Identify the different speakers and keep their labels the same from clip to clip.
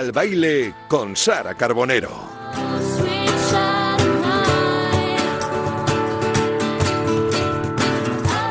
Speaker 1: el baile con Sara Carbonero.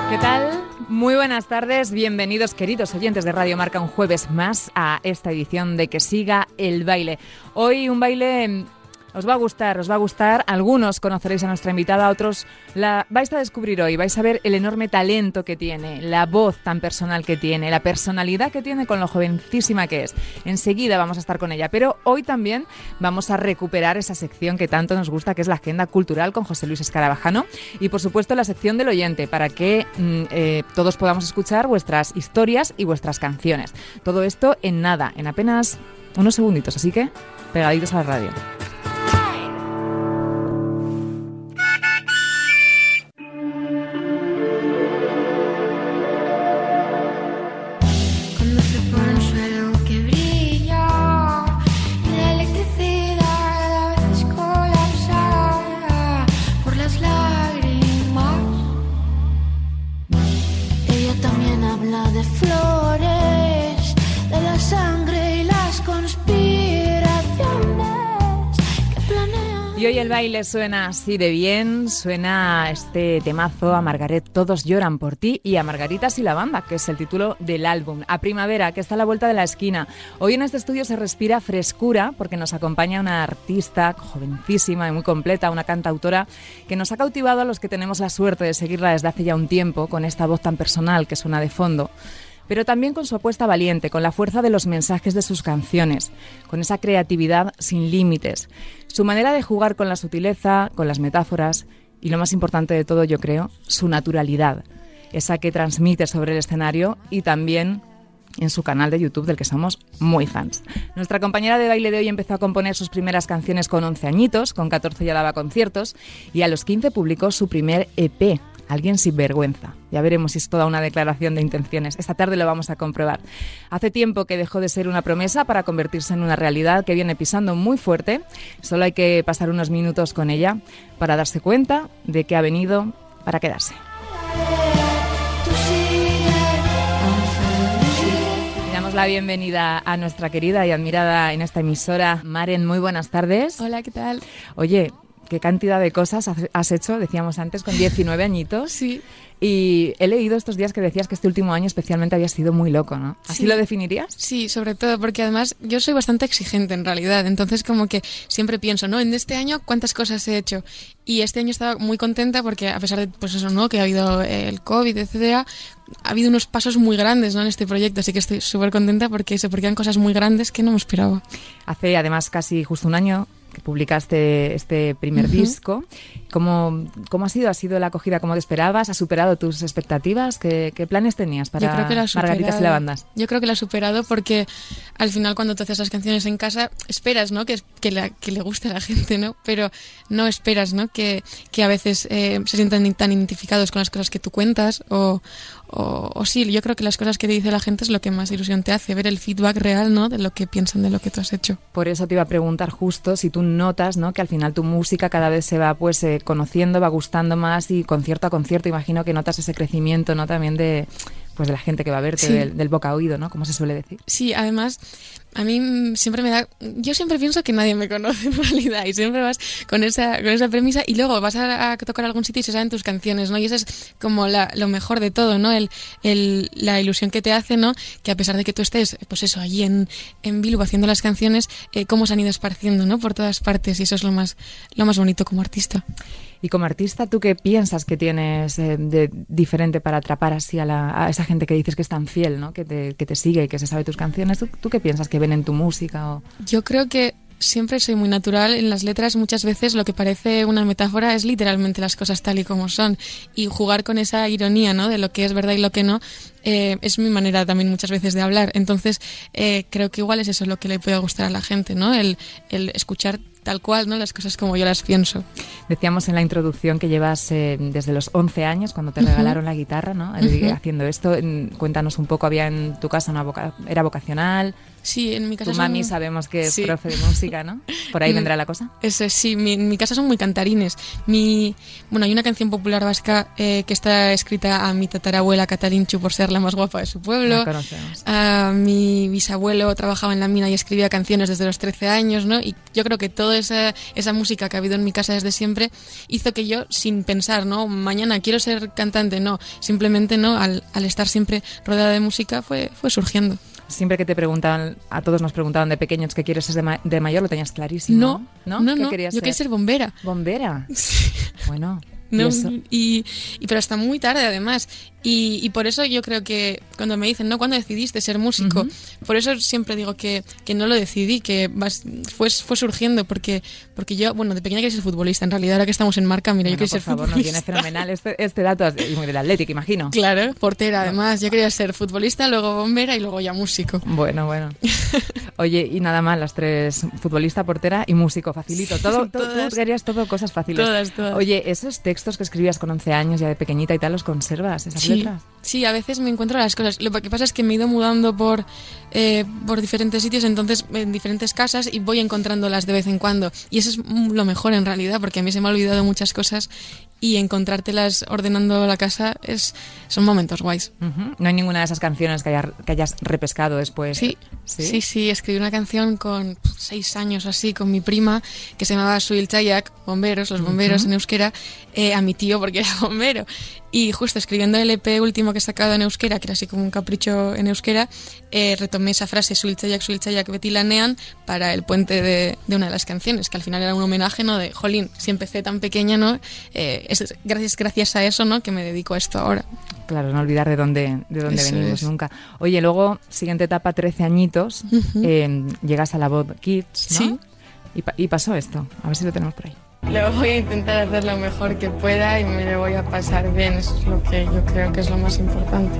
Speaker 2: ¿Qué tal? Muy buenas tardes, bienvenidos queridos oyentes de Radio Marca un jueves más a esta edición de Que siga el baile. Hoy un baile os va a gustar, os va a gustar. Algunos conoceréis a nuestra invitada, otros la vais a descubrir hoy. Vais a ver el enorme talento que tiene, la voz tan personal que tiene, la personalidad que tiene con lo jovencísima que es. Enseguida vamos a estar con ella, pero hoy también vamos a recuperar esa sección que tanto nos gusta, que es la agenda cultural con José Luis Escarabajano y por supuesto la sección del oyente, para que mm, eh, todos podamos escuchar vuestras historias y vuestras canciones. Todo esto en nada, en apenas unos segunditos, así que pegaditos a la radio. El baile suena así de bien, suena este temazo a Margaret, todos lloran por ti, y a Margaritas y la banda, que es el título del álbum. A Primavera, que está a la vuelta de la esquina. Hoy en este estudio se respira frescura porque nos acompaña una artista jovencísima y muy completa, una cantautora que nos ha cautivado a los que tenemos la suerte de seguirla desde hace ya un tiempo con esta voz tan personal que suena de fondo pero también con su apuesta valiente, con la fuerza de los mensajes de sus canciones, con esa creatividad sin límites, su manera de jugar con la sutileza, con las metáforas y lo más importante de todo, yo creo, su naturalidad, esa que transmite sobre el escenario y también en su canal de YouTube del que somos muy fans. Nuestra compañera de baile de hoy empezó a componer sus primeras canciones con 11 añitos, con 14 ya daba conciertos y a los 15 publicó su primer EP, alguien sin vergüenza. Ya veremos si es toda una declaración de intenciones. Esta tarde lo vamos a comprobar. Hace tiempo que dejó de ser una promesa para convertirse en una realidad que viene pisando muy fuerte. Solo hay que pasar unos minutos con ella para darse cuenta de que ha venido para quedarse. Damos la bienvenida a nuestra querida y admirada en esta emisora, Maren. Muy buenas tardes.
Speaker 3: Hola, ¿qué tal?
Speaker 2: Oye, qué cantidad de cosas has hecho, decíamos antes, con 19 añitos.
Speaker 3: Sí.
Speaker 2: Y he leído estos días que decías que este último año especialmente había sido muy loco, ¿no? ¿Así lo definirías?
Speaker 3: Sí, sobre todo porque además yo soy bastante exigente en realidad, entonces como que siempre pienso, ¿no? En este año cuántas cosas he hecho. Y este año estaba muy contenta porque a pesar de pues eso, ¿no? Que ha habido el COVID, etcétera, ha habido unos pasos muy grandes ¿no? en este proyecto, así que estoy súper contenta porque, eso, porque eran cosas muy grandes que no me esperaba.
Speaker 2: Hace además casi justo un año que publicaste este primer disco. ¿Cómo, ¿Cómo, ha sido? ¿Ha sido la acogida como te esperabas? ¿Ha superado tus expectativas? ¿Qué, qué planes tenías para Margaritas y la Bandas?
Speaker 3: Yo creo que la ha superado porque al final cuando te haces las canciones en casa esperas ¿no? que, que, la, que le guste a la gente, ¿no? pero no esperas ¿no? Que, que a veces eh, se sientan tan identificados con las cosas que tú cuentas o, o, sí, yo creo que las cosas que te dice la gente es lo que más ilusión te hace, ver el feedback real ¿no? de lo que piensan de lo que tú has hecho.
Speaker 2: Por eso te iba a preguntar justo si tú notas ¿no? que al final tu música cada vez se va pues eh, conociendo, va gustando más y concierto a concierto imagino que notas ese crecimiento ¿no? también de pues de la gente que va a verte, del, del, boca a oído, ¿no? Como se suele decir.
Speaker 3: Sí, además, a mí siempre me da... Yo siempre pienso que nadie me conoce en realidad y siempre vas con esa, con esa premisa y luego vas a, tocar algún sitio y se saben tus canciones, ¿no? Y eso es como lo mejor de todo, ¿no? El, el, la ilusión que te hace, ¿no? Que a pesar de que tú estés, pues eso, allí en, en Bilbo haciendo las canciones, eh, cómo se han ido esparciendo, ¿no? Por todas partes y eso es lo más, lo más bonito como artista.
Speaker 2: Y como artista, ¿tú qué piensas que tienes eh, de diferente para atrapar así a, la, esa gente que dices que es tan fiel, ¿no? que, te, sigue y que se sabe tus canciones? ¿Tú, ¿Tú, qué piensas que ven en tu música? O...
Speaker 3: Yo creo que siempre soy muy natural. En las letras muchas veces lo que parece una metáfora es literalmente las cosas tal y como son. Y jugar con esa ironía ¿no? de lo que es verdad y lo que no eh, es mi manera también muchas veces de hablar. Entonces eh, creo que igual es eso lo que le puede gustar a la gente, ¿no? el escuchar tal cual, ¿no? Las cosas como yo las pienso.
Speaker 2: Decíamos en la introducción que llevas eh, desde los 11 años, cuando te regalaron la guitarra, ¿no? Eh, haciendo esto. Cuéntanos un poco, ¿había en tu casa una voca era vocacional?
Speaker 3: Sí, en mi casa.
Speaker 2: Tu mami sabemos que es profe de música, ¿no? Por ahí vendrá la cosa.
Speaker 3: Eso sí, mi, en mi casa son muy cantarines. Mi, bueno, hay una canción popular vasca eh, que está escrita a mi tatarabuela Catarinchu por ser la más guapa de su pueblo.
Speaker 2: A
Speaker 3: mi bisabuelo trabajaba en la mina y escribía canciones desde los 13 años, ¿no? Y yo creo que toda esa, esa música que ha habido en mi casa desde siempre hizo que yo, sin pensar, ¿no? Mañana quiero ser cantante, no. Simplemente, ¿no? Al, al estar siempre rodeada de música fue, fue surgiendo
Speaker 2: siempre que te preguntaban, a todos nos preguntaban de pequeños qué quieres ser de, mayor, lo tenías clarísimo.
Speaker 3: No, no, no, no. yo quería ser bombera.
Speaker 2: Bombera. Bueno.
Speaker 3: No, ¿Y, y, pero hasta muy tarde además. Y, y, por eso yo creo que cuando me dicen, ¿no? ¿Cuándo decidiste ser músico? Por eso siempre digo que, que no lo decidí, que fue, fue surgiendo, porque, porque yo, bueno, de pequeña quería ser futbolista. En realidad, ahora que estamos en marca, mira, yo quería ser
Speaker 2: favor,
Speaker 3: futbolista.
Speaker 2: Nos viene fenomenal este, este dato, y muy del Atlético, imagino.
Speaker 3: Claro, portera además. Yo quería ser futbolista, luego bombera y luego ya músico.
Speaker 2: Bueno, bueno. Oye, y nada más, las tres, futbolista, portera y músico, facilito. Todo, tú querías todo cosas fáciles.
Speaker 3: Todas, todas.
Speaker 2: Oye, esos textos que escribías con 11 años ya de pequeñita y tal, ¿los conservas, esas
Speaker 3: sí,
Speaker 2: letras?
Speaker 3: Sí, a veces me encuentro las cosas. Lo que pasa es que me he ido mudando por, eh, por diferentes sitios, entonces en diferentes casas y voy encontrándolas de vez en cuando. Y eso es lo mejor en realidad, porque a mí se me ha olvidado muchas cosas y encontrártelas ordenando la casa es son momentos guays.
Speaker 2: No hay ninguna de esas canciones que, que, hayas repescado después.
Speaker 3: Sí, sí, sí, escribí una canción con seis años así con mi prima que se llamaba Suil Chayak, bomberos, los bomberos en euskera, eh, a mi tío porque era bombero. Y justo escribiendo el EP último que he sacado en euskera, que era así como un capricho en euskera, eh, retomé esa frase Suil Chayak, Suil Chayak, Betilanean para el puente de, de, una de las canciones, que al final era un homenaje, ¿no? De, jolín, si empecé tan pequeña, ¿no? Eh, es gracias, gracias a eso, ¿no? Que me dedico a esto ahora.
Speaker 2: Claro, no olvidar de dónde, de dónde venimos nunca. Oye, luego, siguiente etapa, 13 añitos, eh, llegas a la voz Kids, ¿no?
Speaker 3: Sí.
Speaker 2: Y, y, pasó esto, a ver si lo tenemos por ahí.
Speaker 3: Lo voy a intentar hacer lo mejor que pueda y me lo voy a pasar bien, eso es lo que yo creo que es lo más importante.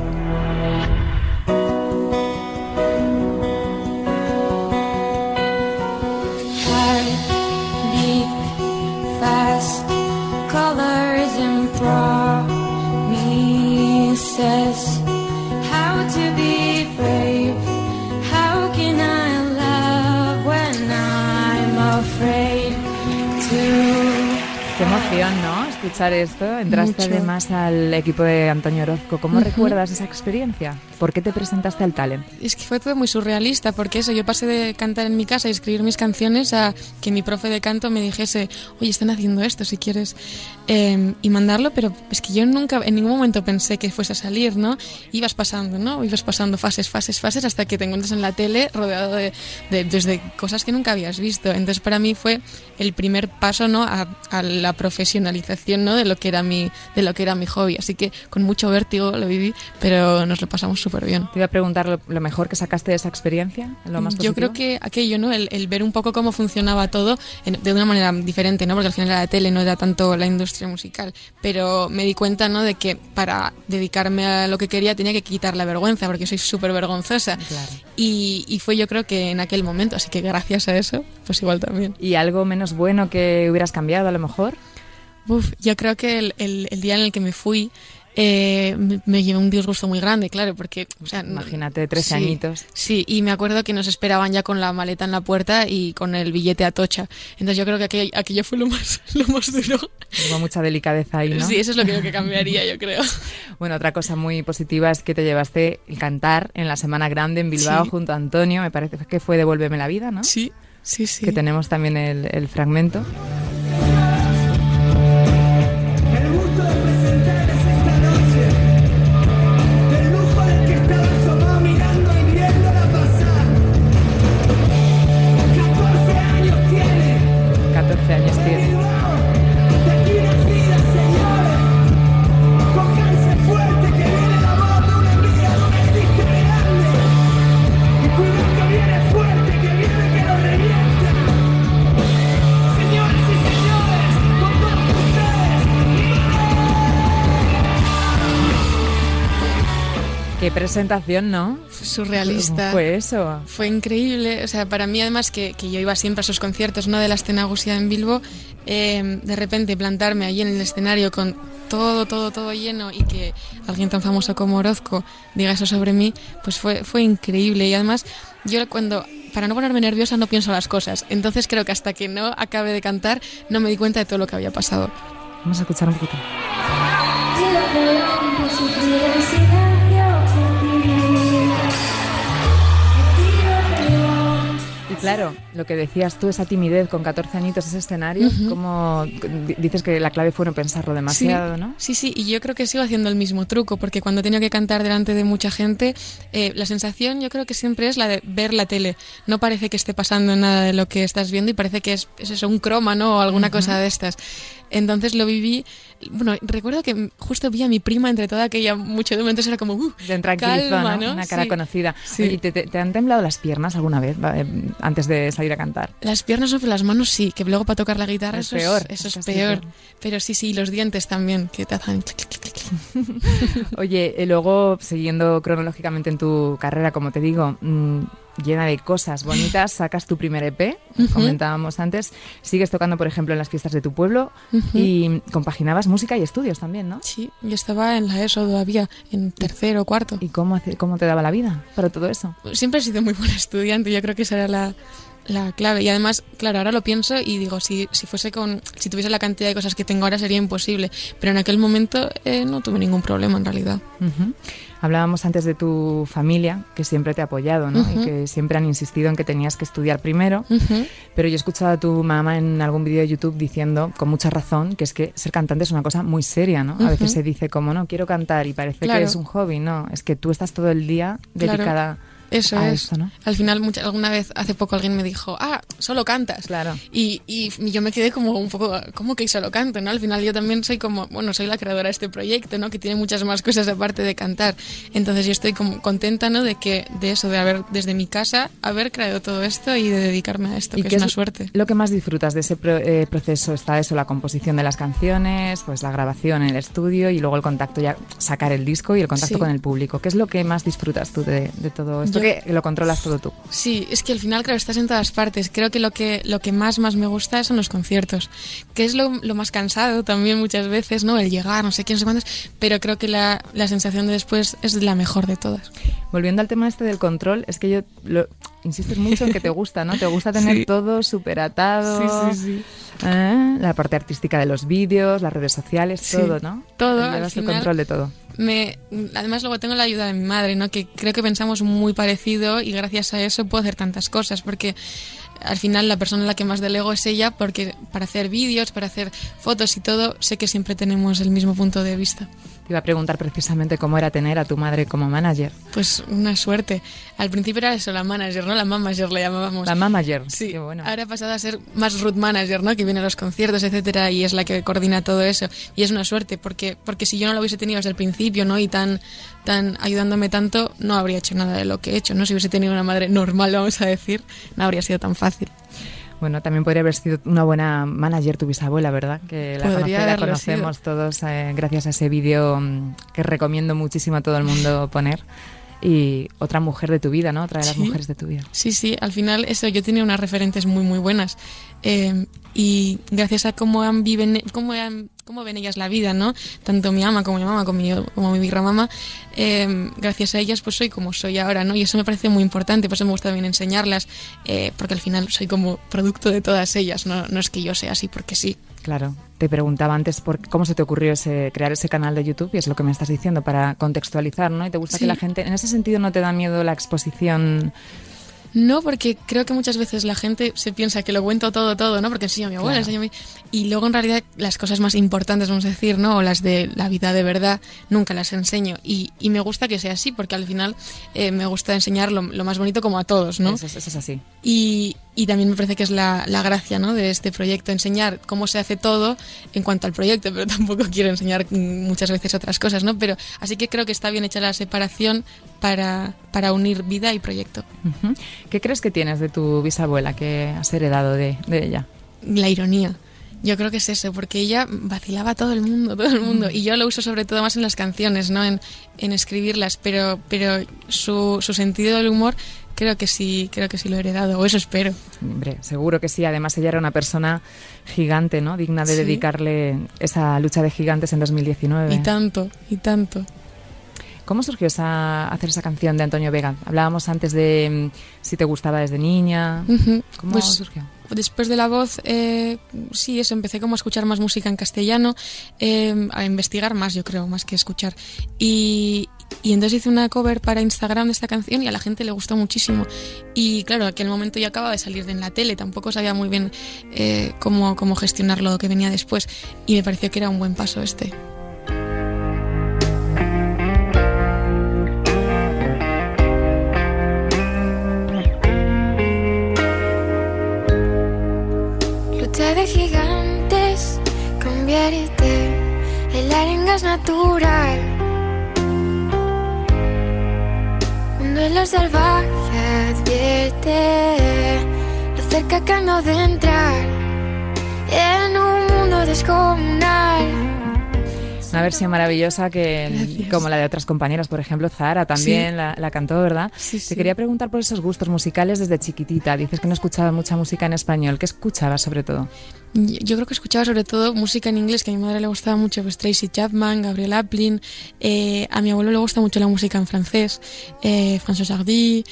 Speaker 2: Qué emoción, ¿no? Escuchar esto. Entraste
Speaker 3: Mucho.
Speaker 2: además al equipo de Antonio Orozco. ¿Cómo uh -huh. recuerdas esa experiencia? ¿Por qué te presentaste al talent?
Speaker 3: Es que fue todo muy surrealista, porque eso, yo pasé de cantar en mi casa y escribir mis canciones a que mi profe de canto me dijese, oye, están haciendo esto, si quieres, eh, y mandarlo, pero es que yo nunca, en ningún momento pensé que fuese a salir, ¿no? Ibas pasando, ¿no? Ibas pasando fases, fases, fases, hasta que te encuentras en la tele rodeado de, de, desde cosas que nunca habías visto. Entonces, para mí fue el primer paso, ¿no? A, a la profesionalización, ¿no? De lo que era mi, de lo que era mi hobby. Así que con mucho vértigo lo viví, pero nos lo pasamos súper bien.
Speaker 2: Te iba a preguntar lo, lo, mejor que sacaste de esa experiencia, lo más
Speaker 3: Yo creo que aquello, ¿no? El, el, ver un poco cómo funcionaba todo en, de una manera diferente, ¿no? Porque al final era la tele, no era tanto la industria musical. Pero me di cuenta, ¿no? De que para dedicarme a lo que quería tenía que quitar la vergüenza, porque soy súper vergonzosa.
Speaker 2: Claro.
Speaker 3: Y, y fue yo creo que en aquel momento, así que gracias a eso, pues igual también.
Speaker 2: ¿Y algo menos bueno que hubieras cambiado a lo mejor?
Speaker 3: Uf, yo creo que el, el, el día en el que me fui eh, me, me llevé un disgusto muy grande, claro, porque... O sea,
Speaker 2: Imagínate, tres
Speaker 3: sí,
Speaker 2: añitos.
Speaker 3: Sí, y me acuerdo que nos esperaban ya con la maleta en la puerta y con el billete a tocha. Entonces yo creo que aquello, aquello fue lo más, lo más duro.
Speaker 2: Hubo mucha delicadeza ahí, ¿no?
Speaker 3: Sí, eso es lo que, que cambiaría, yo creo.
Speaker 2: Bueno, otra cosa muy positiva es que te llevaste el cantar en la Semana Grande en Bilbao
Speaker 3: Sí.
Speaker 2: junto a Antonio, me parece que fue Devuélveme la vida, ¿no?
Speaker 3: Sí, sí, sí.
Speaker 2: Que tenemos también el, el fragmento. Presentación, ¿no?
Speaker 3: Surrealista.
Speaker 2: Fue eso.
Speaker 3: Fue increíble, o sea, para mí además que, que yo iba siempre a esos conciertos, ¿no? De la escena Gusia en Bilbo, eh, de repente plantarme allí en el escenario con todo, todo, todo lleno y que alguien tan famoso como Orozco diga eso sobre mí, pues fue, fue increíble. Y además, yo cuando, para no ponerme nerviosa, no pienso las cosas. Entonces creo que hasta que no acabe de cantar, no me di cuenta de todo lo que había pasado.
Speaker 2: Vamos a escuchar un poquito. Claro, lo que decías tú, esa timidez con 14 añitos, ese escenario, como dices que la clave fue no pensarlo demasiado,
Speaker 3: sí,
Speaker 2: ¿no?
Speaker 3: Sí, sí, y yo creo que sigo haciendo el mismo truco, porque cuando he tenido que cantar delante de mucha gente, eh, la sensación yo creo que siempre es la de ver la tele. No parece que esté pasando nada de lo que estás viendo y parece que es, es eso, un croma, ¿no? O alguna cosa de estas. Entonces lo viví. Bueno, recuerdo que justo vi a mi prima entre toda aquella muchedumbre, entonces era como. Uh, calma,
Speaker 2: ¿no?
Speaker 3: ¿no?
Speaker 2: Una cara
Speaker 3: Sí.
Speaker 2: conocida.
Speaker 3: Sí.
Speaker 2: Oye, ¿te, te, te han temblado las piernas alguna vez eh, antes de salir a cantar?
Speaker 3: Las piernas sobre las manos sí, que luego para tocar la guitarra
Speaker 2: Es
Speaker 3: eso
Speaker 2: peor,
Speaker 3: es, eso es
Speaker 2: casi
Speaker 3: peor.
Speaker 2: peor.
Speaker 3: Pero sí, sí, los dientes también, que te hacen.
Speaker 2: Oye, y luego, siguiendo cronológicamente en tu carrera, como te digo, mm, llena de cosas bonitas, sacas tu primer EP, comentábamos antes, sigues tocando, por ejemplo, en las fiestas de tu pueblo y compaginabas música y estudios también, ¿no?
Speaker 3: Sí, yo estaba en la ESO todavía, en tercero o cuarto.
Speaker 2: ¿Y cómo, hace- cómo te daba la vida para todo eso?
Speaker 3: Siempre he sido muy buena estudiante, yo creo que esa era la, la clave. Y además, claro, ahora lo pienso y digo, si, si fuese con, si tuviese la cantidad de cosas que tengo ahora sería imposible. Pero en aquel momento eh, no tuve ningún problema en realidad.
Speaker 2: Ujú. Hablábamos antes de tu familia, que siempre te ha apoyado, ¿no? Y que siempre han insistido en que tenías que estudiar primero. Pero yo he escuchado a tu mamá en algún vídeo de YouTube diciendo, con mucha razón, que es que ser cantante es una cosa muy seria, ¿no? A veces se dice como, no, quiero cantar y parece
Speaker 3: Claro.
Speaker 2: que es un hobby, no, es que tú estás todo el día
Speaker 3: Claro. Eso
Speaker 2: a
Speaker 3: es.
Speaker 2: esto, ¿no?
Speaker 3: Al final, mucha- alguna vez, hace poco alguien me dijo, ah, solo cantas.
Speaker 2: Claro.
Speaker 3: Y, y yo me quedé como un poco, ¿cómo que solo canto? ¿no? Al final yo también soy como, bueno, soy la creadora de este proyecto, ¿no? Que tiene muchas más cosas aparte de cantar. Entonces yo estoy como contenta, ¿no? De que, de eso, de haber, desde mi casa, haber creado todo esto y de dedicarme a esto,
Speaker 2: ¿Y
Speaker 3: que
Speaker 2: qué
Speaker 3: es una suerte.
Speaker 2: Lo que más disfrutas de ese pro- eh, proceso está eso, la composición de las canciones, pues la grabación en el estudio y luego el contacto, ya sacar el disco y el contacto
Speaker 3: Sí.
Speaker 2: con el público. ¿Qué es lo que más disfrutas tú de, de todo esto?
Speaker 3: Yo-
Speaker 2: Que lo controlas todo tú.
Speaker 3: Sí, es que al final, claro, estás en todas partes. Creo que lo que, lo que más, más me gusta son los conciertos, que es lo, lo más cansado también muchas veces, ¿no? El llegar, no sé quién, no sé cuántos, pero creo que la, la sensación de después es la mejor de todas.
Speaker 2: Volviendo al tema este del control, es que yo lo, insistes mucho en que te gusta, ¿no? Te gusta tener
Speaker 3: Sí.
Speaker 2: todo súper atado.
Speaker 3: Sí, sí, sí.
Speaker 2: ¿eh? La parte artística de los vídeos, las redes sociales,
Speaker 3: Sí.
Speaker 2: todo, ¿no?
Speaker 3: Todo, al
Speaker 2: el
Speaker 3: final-
Speaker 2: control de todo.
Speaker 3: Me, además luego tengo la ayuda de mi madre, ¿no? Que creo que pensamos muy parecido y gracias a eso puedo hacer tantas cosas porque al final la persona a la que más delego es ella porque para hacer vídeos, para hacer fotos y todo, sé que siempre tenemos el mismo punto de vista.
Speaker 2: Te iba a preguntar precisamente cómo era tener a tu madre como manager.
Speaker 3: Pues una suerte. Al principio era eso, la manager, ¿no? La manager le llamábamos.
Speaker 2: La manager.
Speaker 3: Sí,
Speaker 2: Qué bueno.
Speaker 3: ahora ha pasado a ser más root manager, ¿no? Que viene a los conciertos, etcétera, y es la que coordina todo eso. Y es una suerte, porque, porque si yo no lo hubiese tenido desde el principio, ¿no? Y tan, tan ayudándome tanto, no habría hecho nada de lo que he hecho, ¿no? Si hubiese tenido una madre normal, vamos a decir, no habría sido tan fácil.
Speaker 2: Bueno, también podría haber sido una buena manager tu bisabuela, ¿verdad? Que la, conoce- la conocemos todos eh, gracias a ese vídeo mm, que recomiendo muchísimo a todo el mundo poner. Y otra mujer de tu vida, ¿no? Otra de las
Speaker 3: Sí.
Speaker 2: mujeres de tu vida.
Speaker 3: Sí, sí, al final eso, yo tenía unas referentes muy, muy buenas. Eh, y gracias a cómo, han viven, cómo, han- cómo ven ellas la vida, ¿no? Tanto mi ama como mi mamá, como mi, como mi eh, gracias a ellas pues soy como soy ahora, ¿no? Y eso me parece muy importante, por eso me gusta también enseñarlas, eh, porque al final soy como producto de todas ellas, ¿no? No es que yo sea así porque sí.
Speaker 2: Claro. Te preguntaba antes por cómo se te ocurrió ese, crear ese canal de YouTube y es lo que me estás diciendo para contextualizar, ¿no? Y te gusta
Speaker 3: Sí.
Speaker 2: que la gente, en ese sentido, no te da miedo la exposición.
Speaker 3: No, porque creo que muchas veces la gente se piensa que lo cuento todo, todo, ¿no? Porque enseño a mi abuela,
Speaker 2: Claro.
Speaker 3: enseño a mi... Y luego en realidad las cosas más importantes, vamos a decir, ¿no? O las de la vida de verdad, nunca las enseño. Y, y me gusta que sea así, porque al final eh, me gusta enseñar lo, lo más bonito como a todos, ¿no?
Speaker 2: Eso, es- eso es así.
Speaker 3: Y, y también me parece que es la, la gracia ¿no? de este proyecto, enseñar cómo se hace todo en cuanto al proyecto, pero tampoco quiero enseñar mm, muchas veces otras cosas, ¿no? Pero así que creo que está bien hecha la separación para, para unir vida y proyecto.
Speaker 2: ¿Qué crees que tienes de tu bisabuela que has heredado de, de ella?
Speaker 3: La ironía. Yo creo que es eso, porque ella vacilaba a todo el mundo, todo el mundo. Y yo lo uso sobre todo más en las canciones, ¿no? En, en escribirlas, pero, pero su, su sentido del humor creo que sí, creo que sí lo he heredado, o eso espero.
Speaker 2: Hombre, seguro que sí. Además, ella era una persona gigante, ¿no? Digna de
Speaker 3: Sí.
Speaker 2: dedicarle esa lucha de gigantes en 2019.
Speaker 3: Y tanto, y tanto.
Speaker 2: ¿Cómo surgió esa, hacer esa canción de Antonio Vega? Hablábamos antes de mm, si te gustaba desde niña. ¿Cómo
Speaker 3: Pues,
Speaker 2: surgió?
Speaker 3: Después de la voz, eh, sí, eso, empecé como a escuchar más música en castellano, eh, a investigar más, yo creo, más que escuchar. Y, y entonces hice una cover para Instagram de esta canción y a la gente le gustó muchísimo. Y claro, aquel momento ya acaba de salir de en la tele, tampoco sabía muy bien eh, cómo, cómo gestionar lo que venía después. Y me pareció que era un buen paso este.
Speaker 4: Lucha de gigantes, convierte el arenga es natural. Un duelo salvaje advierte lo cerca de entrar en un mundo descomunal.
Speaker 2: Una versión maravillosa que,
Speaker 3: Gracias.
Speaker 2: como la de otras compañeras, por ejemplo, Zara también
Speaker 3: Sí.
Speaker 2: la, la cantó, ¿verdad?
Speaker 3: Sí,
Speaker 2: Te quería preguntar por esos gustos musicales desde chiquitita. Dices que no escuchabas mucha música en español. ¿Qué escuchabas sobre todo?
Speaker 3: Yo creo que escuchaba sobre todo música en inglés, que a mi madre le gustaba mucho, pues Tracy Chapman, Gabriel Aplin. eh, a mi abuelo le gusta mucho la música en francés, eh, François Hardy.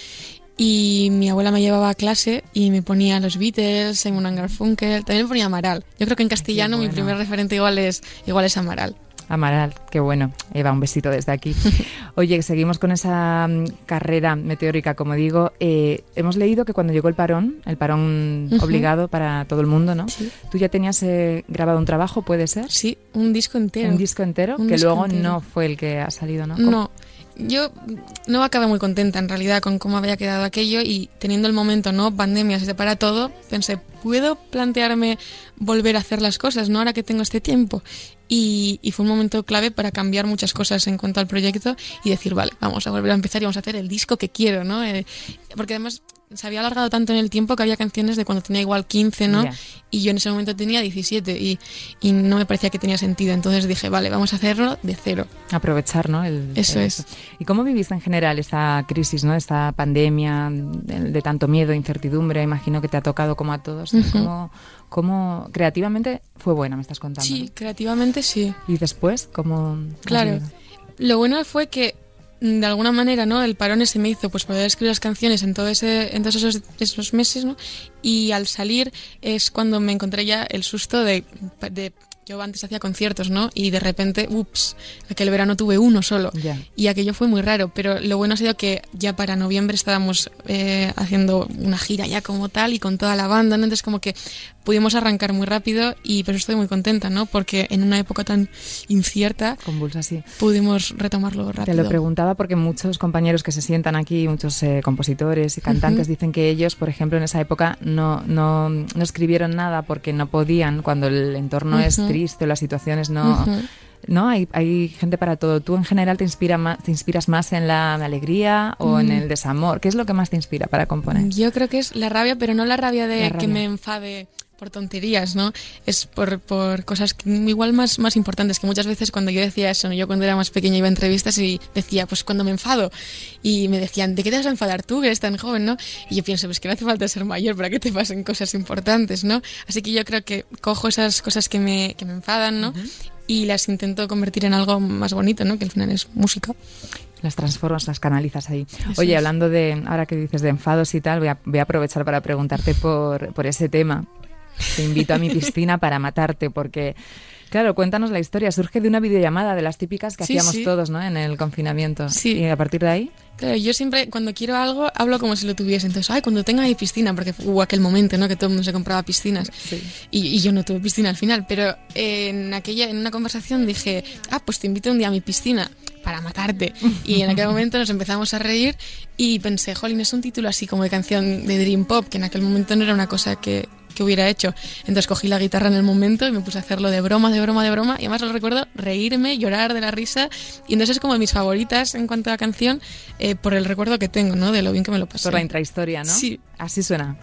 Speaker 3: Y mi abuela me llevaba a clase y me ponía los Beatles, Simon Garfunkel, también me ponía Amaral. Yo creo que en castellano mi primer referente igual es, igual es Amaral.
Speaker 2: Amaral, qué bueno. Eva, un besito desde aquí. Oye, seguimos con esa mm, carrera meteórica, como digo. Eh, hemos leído que cuando llegó el parón, el parón obligado para todo el mundo, ¿no?
Speaker 3: Sí.
Speaker 2: Tú ya tenías eh, grabado un trabajo, ¿puede ser?
Speaker 3: Sí, un disco entero.
Speaker 2: Un disco entero,
Speaker 3: Un
Speaker 2: que
Speaker 3: disco
Speaker 2: luego
Speaker 3: entero.
Speaker 2: no fue el que ha salido, ¿no? ¿Cómo?
Speaker 3: No, yo no acabé muy contenta en realidad con cómo había quedado aquello y teniendo el momento, ¿no? Pandemia, se separa todo, pensé, ¿puedo plantearme volver a hacer las cosas, ¿no? Ahora que tengo este tiempo. Y, y fue un momento clave para cambiar muchas cosas en cuanto al proyecto y decir, vale, vamos a volver a empezar y vamos a hacer el disco que quiero, ¿no? Eh, porque además se había alargado tanto en el tiempo que había canciones de cuando tenía igual 15, ¿no?
Speaker 2: Ya.
Speaker 3: Y yo en ese momento tenía 17 y, y no me parecía que tenía sentido. Entonces dije, vale, vamos a hacerlo de cero.
Speaker 2: Aprovechar, ¿no? El-
Speaker 3: Eso
Speaker 2: el-
Speaker 3: es.
Speaker 2: ¿Y cómo viviste en general esta crisis, ¿no? Esta pandemia de, de tanto miedo, incertidumbre? Imagino que te ha tocado como a todos.
Speaker 3: Ujú.
Speaker 2: ¿Cómo, cómo creativamente fue buena, me estás contando?
Speaker 3: Sí, creativamente sí.
Speaker 2: ¿Y después cómo?
Speaker 3: Claro. Lo bueno fue que mm, de alguna manera, ¿no? El parón ese me hizo pues poder escribir las canciones en todo ese, en todos esos, esos meses, ¿no? Y al salir es cuando me encontré ya el susto de, de yo antes hacía conciertos, ¿no? Y de repente, ups, aquel verano tuve uno solo.
Speaker 2: Ya.
Speaker 3: Y aquello fue muy raro, pero lo bueno ha sido que ya para noviembre estábamos eh, haciendo una gira ya como tal y con toda la banda, ¿no? Entonces como que pudimos arrancar muy rápido y por eso estoy muy contenta, ¿no? Porque en una época tan incierta
Speaker 2: Convulsa, sí.
Speaker 3: pudimos retomarlo
Speaker 2: Te
Speaker 3: rápido.
Speaker 2: lo preguntaba porque muchos compañeros que se sientan aquí, muchos eh, compositores y cantantes, dicen que ellos, por ejemplo, en esa época no, no, no escribieron nada porque no podían, cuando el entorno es
Speaker 3: Ujú.
Speaker 2: Triste o las situaciones no... No, hay, hay gente para todo. ¿Tú en general te, inspira más, te inspiras más en la alegría o en
Speaker 3: Mm.
Speaker 2: el desamor? ¿Qué es lo que más te inspira para componer?
Speaker 3: Yo creo que es la rabia, pero no la rabia de
Speaker 2: La
Speaker 3: que me enfade por tonterías, ¿no? Es por, por cosas que igual más, más importantes, que muchas veces cuando yo decía eso, ¿no? yo cuando era más pequeña iba a entrevistas y decía, pues cuando me enfado, y me decían, ¿de qué te vas a enfadar tú, que eres tan joven, no? Y yo pienso, pues que no hace falta ser mayor para que te pasen cosas importantes, ¿no? Así que yo creo que cojo esas cosas que me, que me enfadan, ¿no? Y las intento convertir en algo más bonito, ¿no? Que al final es música.
Speaker 2: Las transformas, las canalizas ahí.
Speaker 3: Eso
Speaker 2: Oye, hablando de, ahora que dices de enfados y tal, voy a, voy a aprovechar para preguntarte por, por ese tema. Te invito a mi piscina para matarte, porque, claro, cuéntanos la historia. Surge de una videollamada de las típicas que
Speaker 3: Sí,
Speaker 2: hacíamos
Speaker 3: sí.
Speaker 2: todos, ¿no? En el confinamiento.
Speaker 3: Sí.
Speaker 2: Y a partir de ahí,
Speaker 3: Claro, yo siempre cuando quiero algo hablo como si lo tuviese. Entonces, ay, cuando tenga mi piscina, porque hubo aquel momento, ¿no? Que todo el mundo se compraba piscinas. Y, y yo no tuve piscina al final. Pero en aquella, en una conversación dije, ah, pues te invito un día a mi piscina para matarte. Y en aquel momento nos empezamos a reír y pensé, jolín, es un título así como de canción de Dream Pop, que en aquel momento no era una cosa que, que hubiera hecho. Entonces cogí la guitarra en el momento y me puse a hacerlo de broma, de broma, de broma. Y además lo recuerdo reírme, llorar de la risa. Y entonces es como de mis favoritas en cuanto a canción eh, por el recuerdo que tengo, ¿no? De lo bien que me lo pasé.
Speaker 2: por la intrahistoria, ¿no?
Speaker 3: Sí.
Speaker 2: Así suena.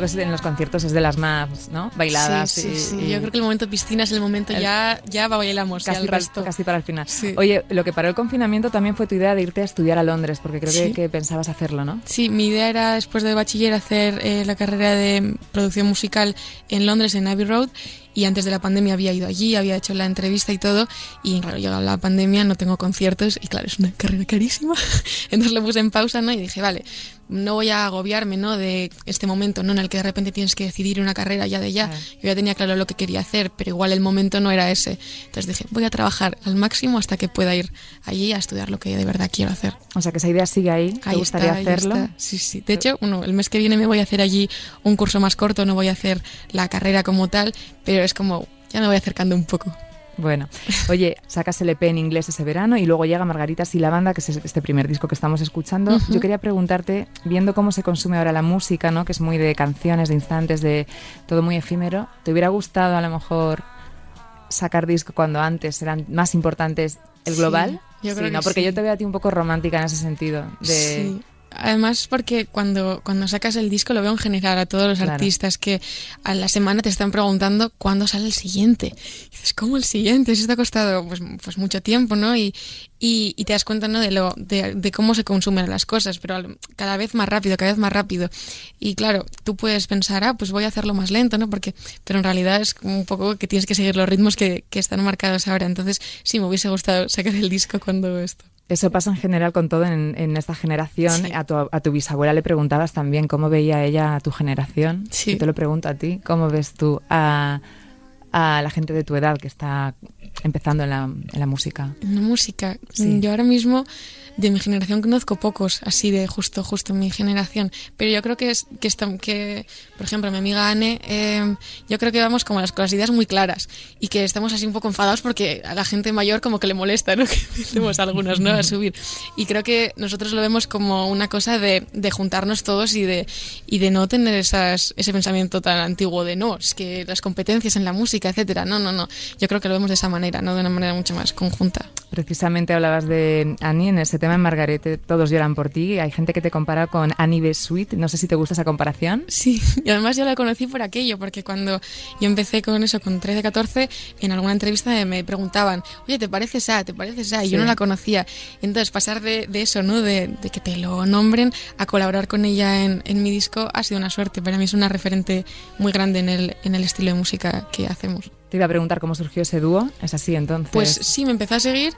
Speaker 2: Seguro que en los conciertos es de las más ¿no? bailadas.
Speaker 3: Sí,
Speaker 2: y-
Speaker 3: sí.
Speaker 2: y-
Speaker 3: Yo creo que el momento piscina es el momento
Speaker 2: El-
Speaker 3: ya, ya bailamos. ya
Speaker 2: Casi
Speaker 3: el
Speaker 2: para,
Speaker 3: resto.
Speaker 2: casi para el final.
Speaker 3: Sí.
Speaker 2: Oye, lo que paró el confinamiento también fue tu idea de irte a estudiar a Londres, porque creo que, que pensabas hacerlo, ¿no?
Speaker 3: Sí, mi idea era después de bachiller hacer eh, la carrera de producción musical en Londres, en Abbey Road. Y antes de la pandemia había ido allí, había hecho la entrevista y todo. Y claro, llegó la pandemia, no tengo conciertos y claro, es una carrera carísima. Entonces lo puse en pausa, ¿no? Y dije, vale, no voy a agobiarme, ¿no? De este momento, ¿no? En el que de repente tienes que decidir una carrera ya de ya.
Speaker 2: Claro.
Speaker 3: Yo ya tenía claro lo que quería hacer, pero igual el momento no era ese. Entonces dije, voy a trabajar al máximo hasta que pueda ir allí a estudiar lo que de verdad quiero hacer.
Speaker 2: O sea, que esa idea sigue ahí, te
Speaker 3: Ahí
Speaker 2: gustaría
Speaker 3: está, ahí
Speaker 2: hacerlo.
Speaker 3: está. Sí, sí. De hecho, bueno, el mes que viene me voy a hacer allí un curso más corto, no voy a hacer la carrera como tal, pero es como, ya me voy acercando un poco.
Speaker 2: Bueno, oye, sacas el EP en inglés ese verano y luego llega Margaritas y la banda, que es este primer disco que estamos escuchando. Yo quería preguntarte, viendo cómo se consume ahora la música, ¿no? que es muy de canciones, de instantes, de todo muy efímero, ¿te hubiera gustado a lo mejor sacar disco cuando antes eran más importantes el
Speaker 3: Sí,
Speaker 2: global?
Speaker 3: yo
Speaker 2: Sí,
Speaker 3: creo
Speaker 2: ¿no?
Speaker 3: que
Speaker 2: Porque
Speaker 3: sí.
Speaker 2: yo te veo a ti un poco romántica en ese sentido. De...
Speaker 3: Además, porque cuando, cuando sacas el disco lo veo en general a todos los
Speaker 2: Claro.
Speaker 3: artistas que a la semana te están preguntando cuándo sale el siguiente. Y dices, ¿cómo el siguiente? Eso te ha costado pues, pues mucho tiempo, ¿no? Y, y, y te das cuenta, ¿no? De, lo, de, de cómo se consumen las cosas, pero cada vez más rápido, cada vez más rápido. Y claro, tú puedes pensar, ah, pues voy a hacerlo más lento, ¿no? Porque, pero en realidad es como un poco que tienes que seguir los ritmos que, que están marcados ahora. Entonces, sí, me hubiese gustado sacar el disco cuando esto.
Speaker 2: Eso pasa en general con todo en, en esta generación.
Speaker 3: Sí.
Speaker 2: A, tu, a tu bisabuela le preguntabas también cómo veía ella a tu generación.
Speaker 3: Sí.
Speaker 2: Yo te lo pregunto a ti. ¿Cómo ves tú a, a la gente de tu edad que está empezando en la, en la música?
Speaker 3: En la música.
Speaker 2: Sí.
Speaker 3: Yo ahora mismo de mi generación conozco pocos, así de justo, justo mi generación. Pero yo creo que es que, está, que por ejemplo, mi amiga Anne, eh, yo creo que vamos como las, con las ideas muy claras y que estamos así un poco enfadados porque a la gente mayor como que le molesta, ¿no? Que empecemos algunos, ¿no? A subir. Y creo que nosotros lo vemos como una cosa de, de juntarnos todos y de, y de no tener esas, ese pensamiento tan antiguo de no, es que las competencias en la música, etcétera. No, no, no. Yo creo que lo vemos de esa manera, no de una manera mucho más conjunta.
Speaker 2: Precisamente hablabas de Annie en ese tema en Margarete, todos lloran por ti. Hay gente que te compara con Annie B. Sweet. No sé si te gusta esa comparación.
Speaker 3: Sí, y además yo la conocí por aquello, porque cuando yo empecé con eso, con 13, 14, en alguna entrevista me preguntaban, oye, ¿te pareces a? ¿Te pareces a? Y yo
Speaker 2: Sí.
Speaker 3: no la conocía. Entonces pasar de, de eso, ¿no? De, de que te lo nombren a colaborar con ella en, en mi disco ha sido una suerte. Para mí es una referente muy grande en el, en el estilo de música que hacemos.
Speaker 2: Te iba a preguntar cómo surgió ese dúo. Es así, entonces.
Speaker 3: Pues sí, me empezó a seguir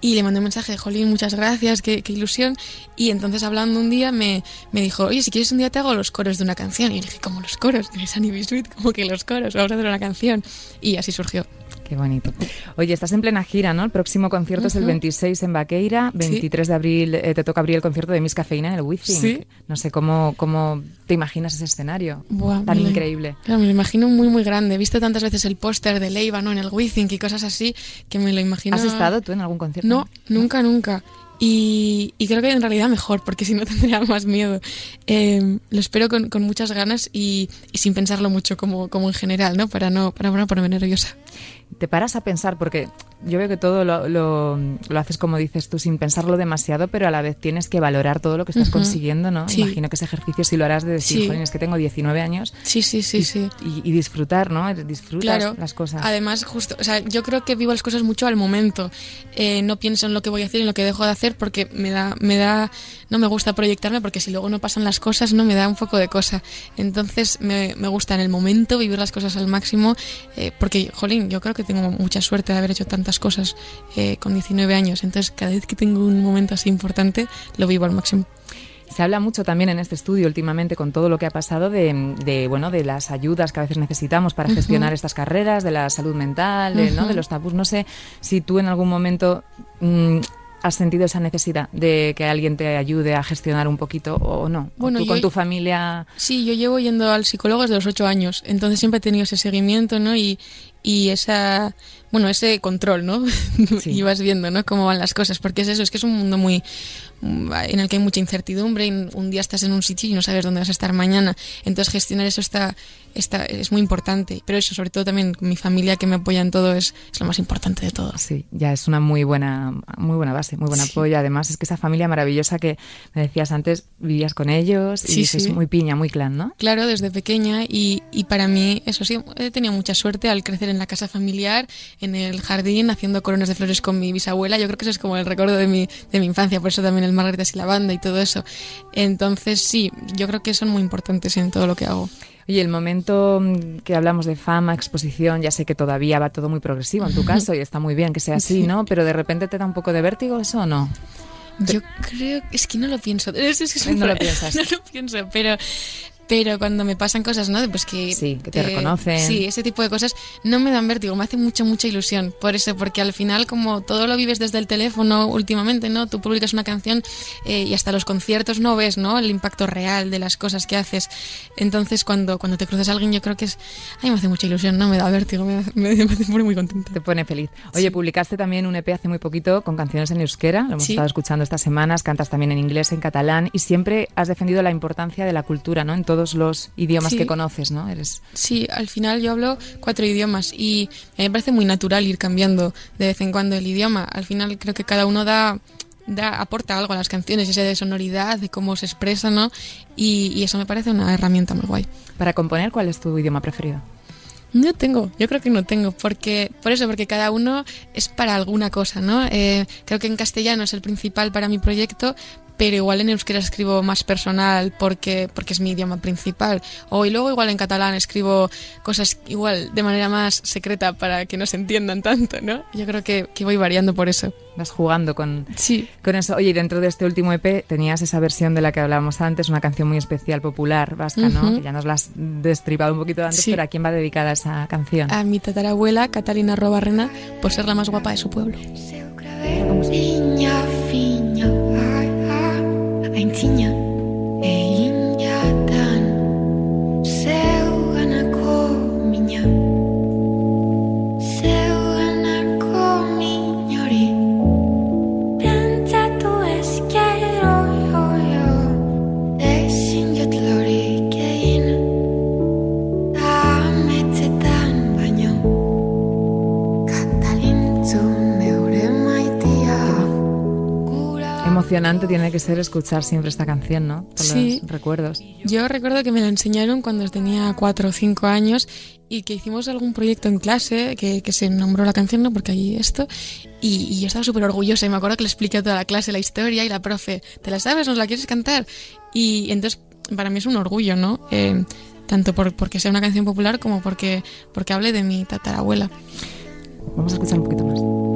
Speaker 3: y le mandé un mensaje Jolín, muchas gracias, qué, ilusión. Y entonces hablando un día me, me dijo, oye, si quieres un día te hago los coros de una canción. Y le dije, ¿cómo los coros? Eres Annie. Sweet, como que los coros, vamos a hacer una canción. Y así surgió.
Speaker 2: Qué bonito. Oye, estás en plena gira, ¿no? El próximo concierto es el
Speaker 3: Ujú.
Speaker 2: 26 en Baqueira, 23 de abril eh, te toca abrir el concierto de Miss Cafeína en el Withing.
Speaker 3: Sí.
Speaker 2: No sé cómo, cómo te imaginas ese escenario
Speaker 3: Buah,
Speaker 2: tan
Speaker 3: lo-
Speaker 2: increíble.
Speaker 3: Claro, me lo imagino muy, muy grande. He visto tantas veces el póster de Leiva, ¿no? En el Withink y cosas así, que me lo imagino...
Speaker 2: ¿Has estado tú en algún concierto?
Speaker 3: No, nunca, nunca. Y, y creo que en realidad mejor, porque si no tendría más miedo. Eh, lo espero con, con muchas ganas y, y sin pensarlo mucho, como, como en general, ¿no? Para no, para no ponerme nerviosa.
Speaker 2: Te paras a pensar, porque yo veo que todo lo, lo, lo haces como dices tú, sin pensarlo demasiado, pero a la vez tienes que valorar todo lo que estás consiguiendo, ¿no?
Speaker 3: Sí.
Speaker 2: Imagino que ese ejercicio sí lo harás de decir,
Speaker 3: Sí.
Speaker 2: "Jolín, es que tengo 19 años
Speaker 3: Sí, sí, sí, sí.
Speaker 2: y, y disfrutar, ¿no? Disfrutas
Speaker 3: Claro.
Speaker 2: las cosas.
Speaker 3: Además, justo, o sea, yo creo que vivo las cosas mucho al momento. Eh, no pienso en lo que voy a hacer y en lo que dejo de hacer porque me da, me da, no me gusta proyectarme porque si luego no pasan las cosas, no me da un poco de cosa. Entonces, me, me gusta en el momento vivir las cosas al máximo eh, porque, jolín, yo creo que tengo mucha suerte de haber hecho tantas cosas eh, con 19 años. Entonces, cada vez que tengo un momento así importante, lo vivo al máximo.
Speaker 2: Se habla mucho también en este estudio últimamente con todo lo que ha pasado de, de, bueno de las ayudas que a veces necesitamos para
Speaker 3: Ujú.
Speaker 2: gestionar estas carreras, de la salud mental, de, ¿no?
Speaker 3: Ujú.
Speaker 2: de los tabús. No sé si tú en algún momento mm, has sentido esa necesidad de que alguien te ayude a gestionar un poquito o no. O
Speaker 3: Bueno,
Speaker 2: tú
Speaker 3: yo-
Speaker 2: con tu familia.
Speaker 3: Sí, yo llevo yendo al psicólogo desde los ocho años, entonces siempre he tenido ese seguimiento, ¿no? Y, y esa bueno ese control no
Speaker 2: Sí.
Speaker 3: y vas viendo no cómo van las cosas porque es eso es que es un mundo muy en el que hay mucha incertidumbre y un día estás en un sitio y no sabes dónde vas a estar mañana. Entonces gestionar eso está está es muy importante pero eso sobre todo también mi familia que me apoya en todo es, es lo más importante de todo
Speaker 2: Sí, ya es una muy buena, muy buena base, muy buen
Speaker 3: Sí.
Speaker 2: apoyo. Además, es que esa familia maravillosa que me decías antes, vivías con ellos y
Speaker 3: Sí,
Speaker 2: es
Speaker 3: sí.
Speaker 2: muy piña, muy clan, ¿no?
Speaker 3: Claro, desde pequeña y, y para mí, eso sí, he tenido mucha suerte al crecer en la casa familiar, en el jardín, haciendo coronas de flores con mi bisabuela. Yo creo que eso es como el recuerdo de mi, de mi infancia, por eso también el Margaritas y la banda y todo eso. Entonces, sí, yo creo que son muy importantes en todo lo que hago.
Speaker 2: Oye, el momento mm, que hablamos de fama, exposición, ya sé que todavía va todo muy progresivo en tu caso y está muy bien que sea así, ¿no? Pero de repente te da un poco de vértigo eso o no?
Speaker 3: Yo creo, es que no lo pienso. Es, es es
Speaker 2: No lo piensas.
Speaker 3: No lo pienso, pero, pero cuando me pasan cosas, ¿no? Pues que,
Speaker 2: Sí, que te reconocen.
Speaker 3: Sí, ese tipo de cosas no me dan vértigo, me hace mucha, mucha ilusión. Por eso, porque al final, como todo lo vives desde el teléfono últimamente, ¿no? Tú publicas una canción eh, y hasta los conciertos no ves, ¿no? El impacto real de las cosas que haces. Entonces, cuando, cuando te cruzas a alguien, yo creo que es. A mí me hace mucha ilusión, ¿no? Me da vértigo, me, me, me hace muy, contenta.
Speaker 2: Te pone feliz. Oye, publicaste también un EP hace muy poquito con canciones en euskera, lo hemos
Speaker 3: Sí.
Speaker 2: estado escuchando estas semanas, cantas también en inglés, en catalán y siempre has defendido la importancia de la cultura, ¿no? En todos los idiomas
Speaker 3: Sí.
Speaker 2: que conoces, ¿no? Eres
Speaker 3: Sí, al final yo hablo cuatro idiomas y a mí me parece muy natural ir cambiando de vez en cuando el idioma. Al final creo que cada uno da, da aporta algo a las canciones, ese de sonoridad, de cómo se expresa, ¿no? Y, y eso me parece una herramienta muy guay.
Speaker 2: para componer, ¿cuál es tu idioma preferido?
Speaker 3: No tengo, yo creo que no tengo, porque por eso, porque cada uno es para alguna cosa, ¿no? Eh, creo que en castellano es el principal para mi proyecto, pero igual en euskera escribo más personal porque, porque es mi idioma principal. O y luego igual en catalán escribo cosas igual de manera más secreta para que no se entiendan tanto, ¿no? Yo creo que, que voy variando por eso.
Speaker 2: Vas jugando con,
Speaker 3: Sí.
Speaker 2: con eso. Oye, y dentro de este último EP tenías esa versión de la que hablábamos antes, una canción muy especial, popular, vasca, ¿no?
Speaker 3: Ujú.
Speaker 2: Que ya nos la has destripado un poquito antes,
Speaker 3: Sí.
Speaker 2: pero ¿a quién va dedicada esa canción?
Speaker 3: A mi tatarabuela, Catalina Robarrena, por ser la más guapa de su pueblo.
Speaker 4: Aintziña, eginatan,
Speaker 2: Emocionante tiene que ser escuchar siempre esta canción, ¿no? Por
Speaker 3: Sí.
Speaker 2: los recuerdos.
Speaker 3: Yo recuerdo que me la enseñaron cuando tenía cuatro o cinco años y que hicimos algún proyecto en clase que, que se nombró la canción, ¿no? Porque hay esto. Y, y yo estaba súper orgullosa y me acuerdo que le expliqué a toda la clase la historia y la profe, ¿te la sabes? ¿Nos la quieres cantar? Y entonces para mí es un orgullo, ¿no? Eh, tanto por, porque sea una canción popular como porque, porque hable de mi tatarabuela.
Speaker 2: Vamos a escuchar un poquito más.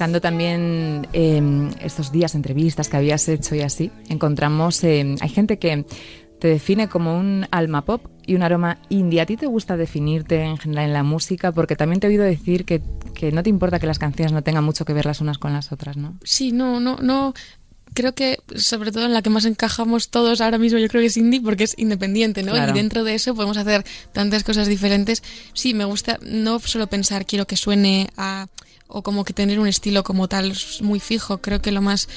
Speaker 2: Buscando también eh, estos días, entrevistas que habías hecho y así, encontramos, eh, hay gente que te define como un alma pop y un aroma indie. ¿A ti te gusta definirte en general en la música? Porque también te he oído decir que, que no te importa que las canciones no tengan mucho que ver las unas con las otras, ¿no?
Speaker 3: Sí, no, no, no. Creo que sobre todo en la que más encajamos todos ahora mismo, yo creo que es indie porque es independiente, ¿no?
Speaker 2: Claro.
Speaker 3: Y dentro de eso podemos hacer tantas cosas diferentes. Sí, me gusta no solo pensar quiero que suene a o como que tener un estilo como tal muy fijo. Creo que lo más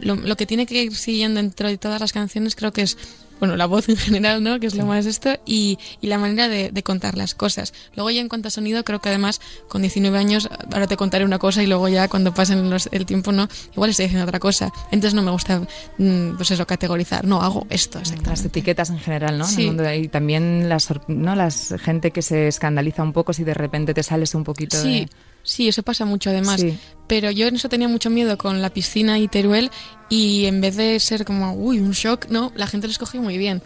Speaker 3: lo, lo que tiene que ir siguiendo dentro de todas las canciones creo que es bueno, la voz en general, ¿no? Que es lo más esto, y, y la manera de, de contar las cosas. Luego ya en cuanto a sonido, creo que además con 19 años, ahora te contaré una cosa y luego ya cuando pasen los- el tiempo, ¿no, igual estoy diciendo otra cosa. Entonces no me gusta, mm, pues eso, categorizar. No, hago esto
Speaker 2: Las
Speaker 3: exactamente.
Speaker 2: etiquetas en general, ¿no? En el
Speaker 3: Sí.
Speaker 2: mundo y también las, ¿no? las gente que se escandaliza un poco si de repente te sales un poquito
Speaker 3: Sí,
Speaker 2: de...
Speaker 3: sí, eso pasa mucho además.
Speaker 2: Sí.
Speaker 3: Pero yo en eso tenía mucho miedo con la piscina y Teruel y en vez de ser como, uy, un shock, no, la gente lo escogió muy bien.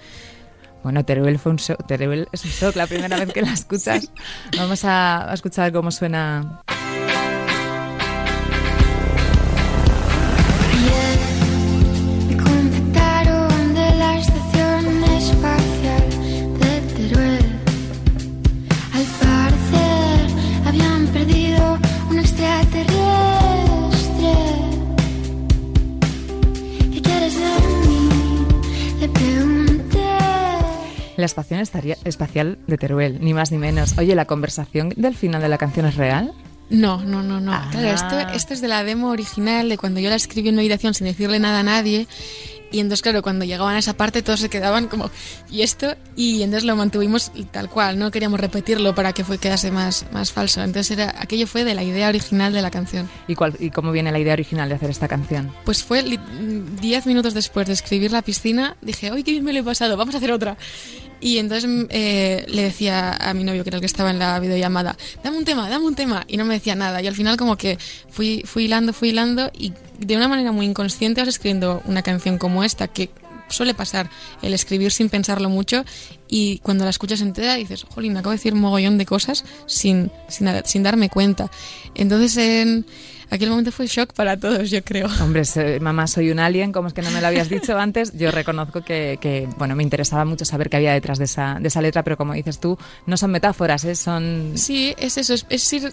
Speaker 2: Bueno, Teruel fue un shock. Teruel es un shock la primera vez que la escuchas. Vamos a, a escuchar cómo suena.
Speaker 4: La estación
Speaker 2: estaría- espacial de Teruel, ni más ni menos. Oye, ¿la conversación del final de la canción es real?
Speaker 3: No, no, no, no.
Speaker 2: Ah.
Speaker 3: Claro, esto, esto es de la demo original, de cuando yo la escribí en meditación sin decirle nada a nadie. Y entonces, claro, cuando llegaban a esa parte todos se quedaban como, ¿y esto? Y entonces lo mantuvimos tal cual, no queríamos repetirlo para que fue, quedase más, más falso. Entonces era, aquello fue de la idea original de la canción.
Speaker 2: ¿Y, cuál, ¿Y cómo viene la idea original de hacer esta canción?
Speaker 3: Pues fue li- mm, diez minutos después de escribir La piscina, dije, ¡ay, qué bien me lo he pasado! Vamos a hacer otra. Y entonces mm, eh, le decía a mi novio, que era el que estaba en la videollamada, dame un tema, dame un tema. Y no me decía nada. Y al final como que fui, fui hilando, fui hilando y de una manera muy inconsciente vas escribiendo una canción como esta, que suele pasar el escribir sin pensarlo mucho y cuando la escuchas entera dices, jolín, acabo de decir mogollón de cosas sin, sin, sin darme cuenta. Entonces en aquel momento fue shock para todos, yo creo.
Speaker 2: Hombre, se- mamá, soy un alien, como es que no me lo habías dicho antes. Yo reconozco que, que, bueno, me interesaba mucho saber qué había detrás de esa, de esa letra, pero como dices tú, no son metáforas, ¿eh? son...
Speaker 3: Sí, es eso, es, es ir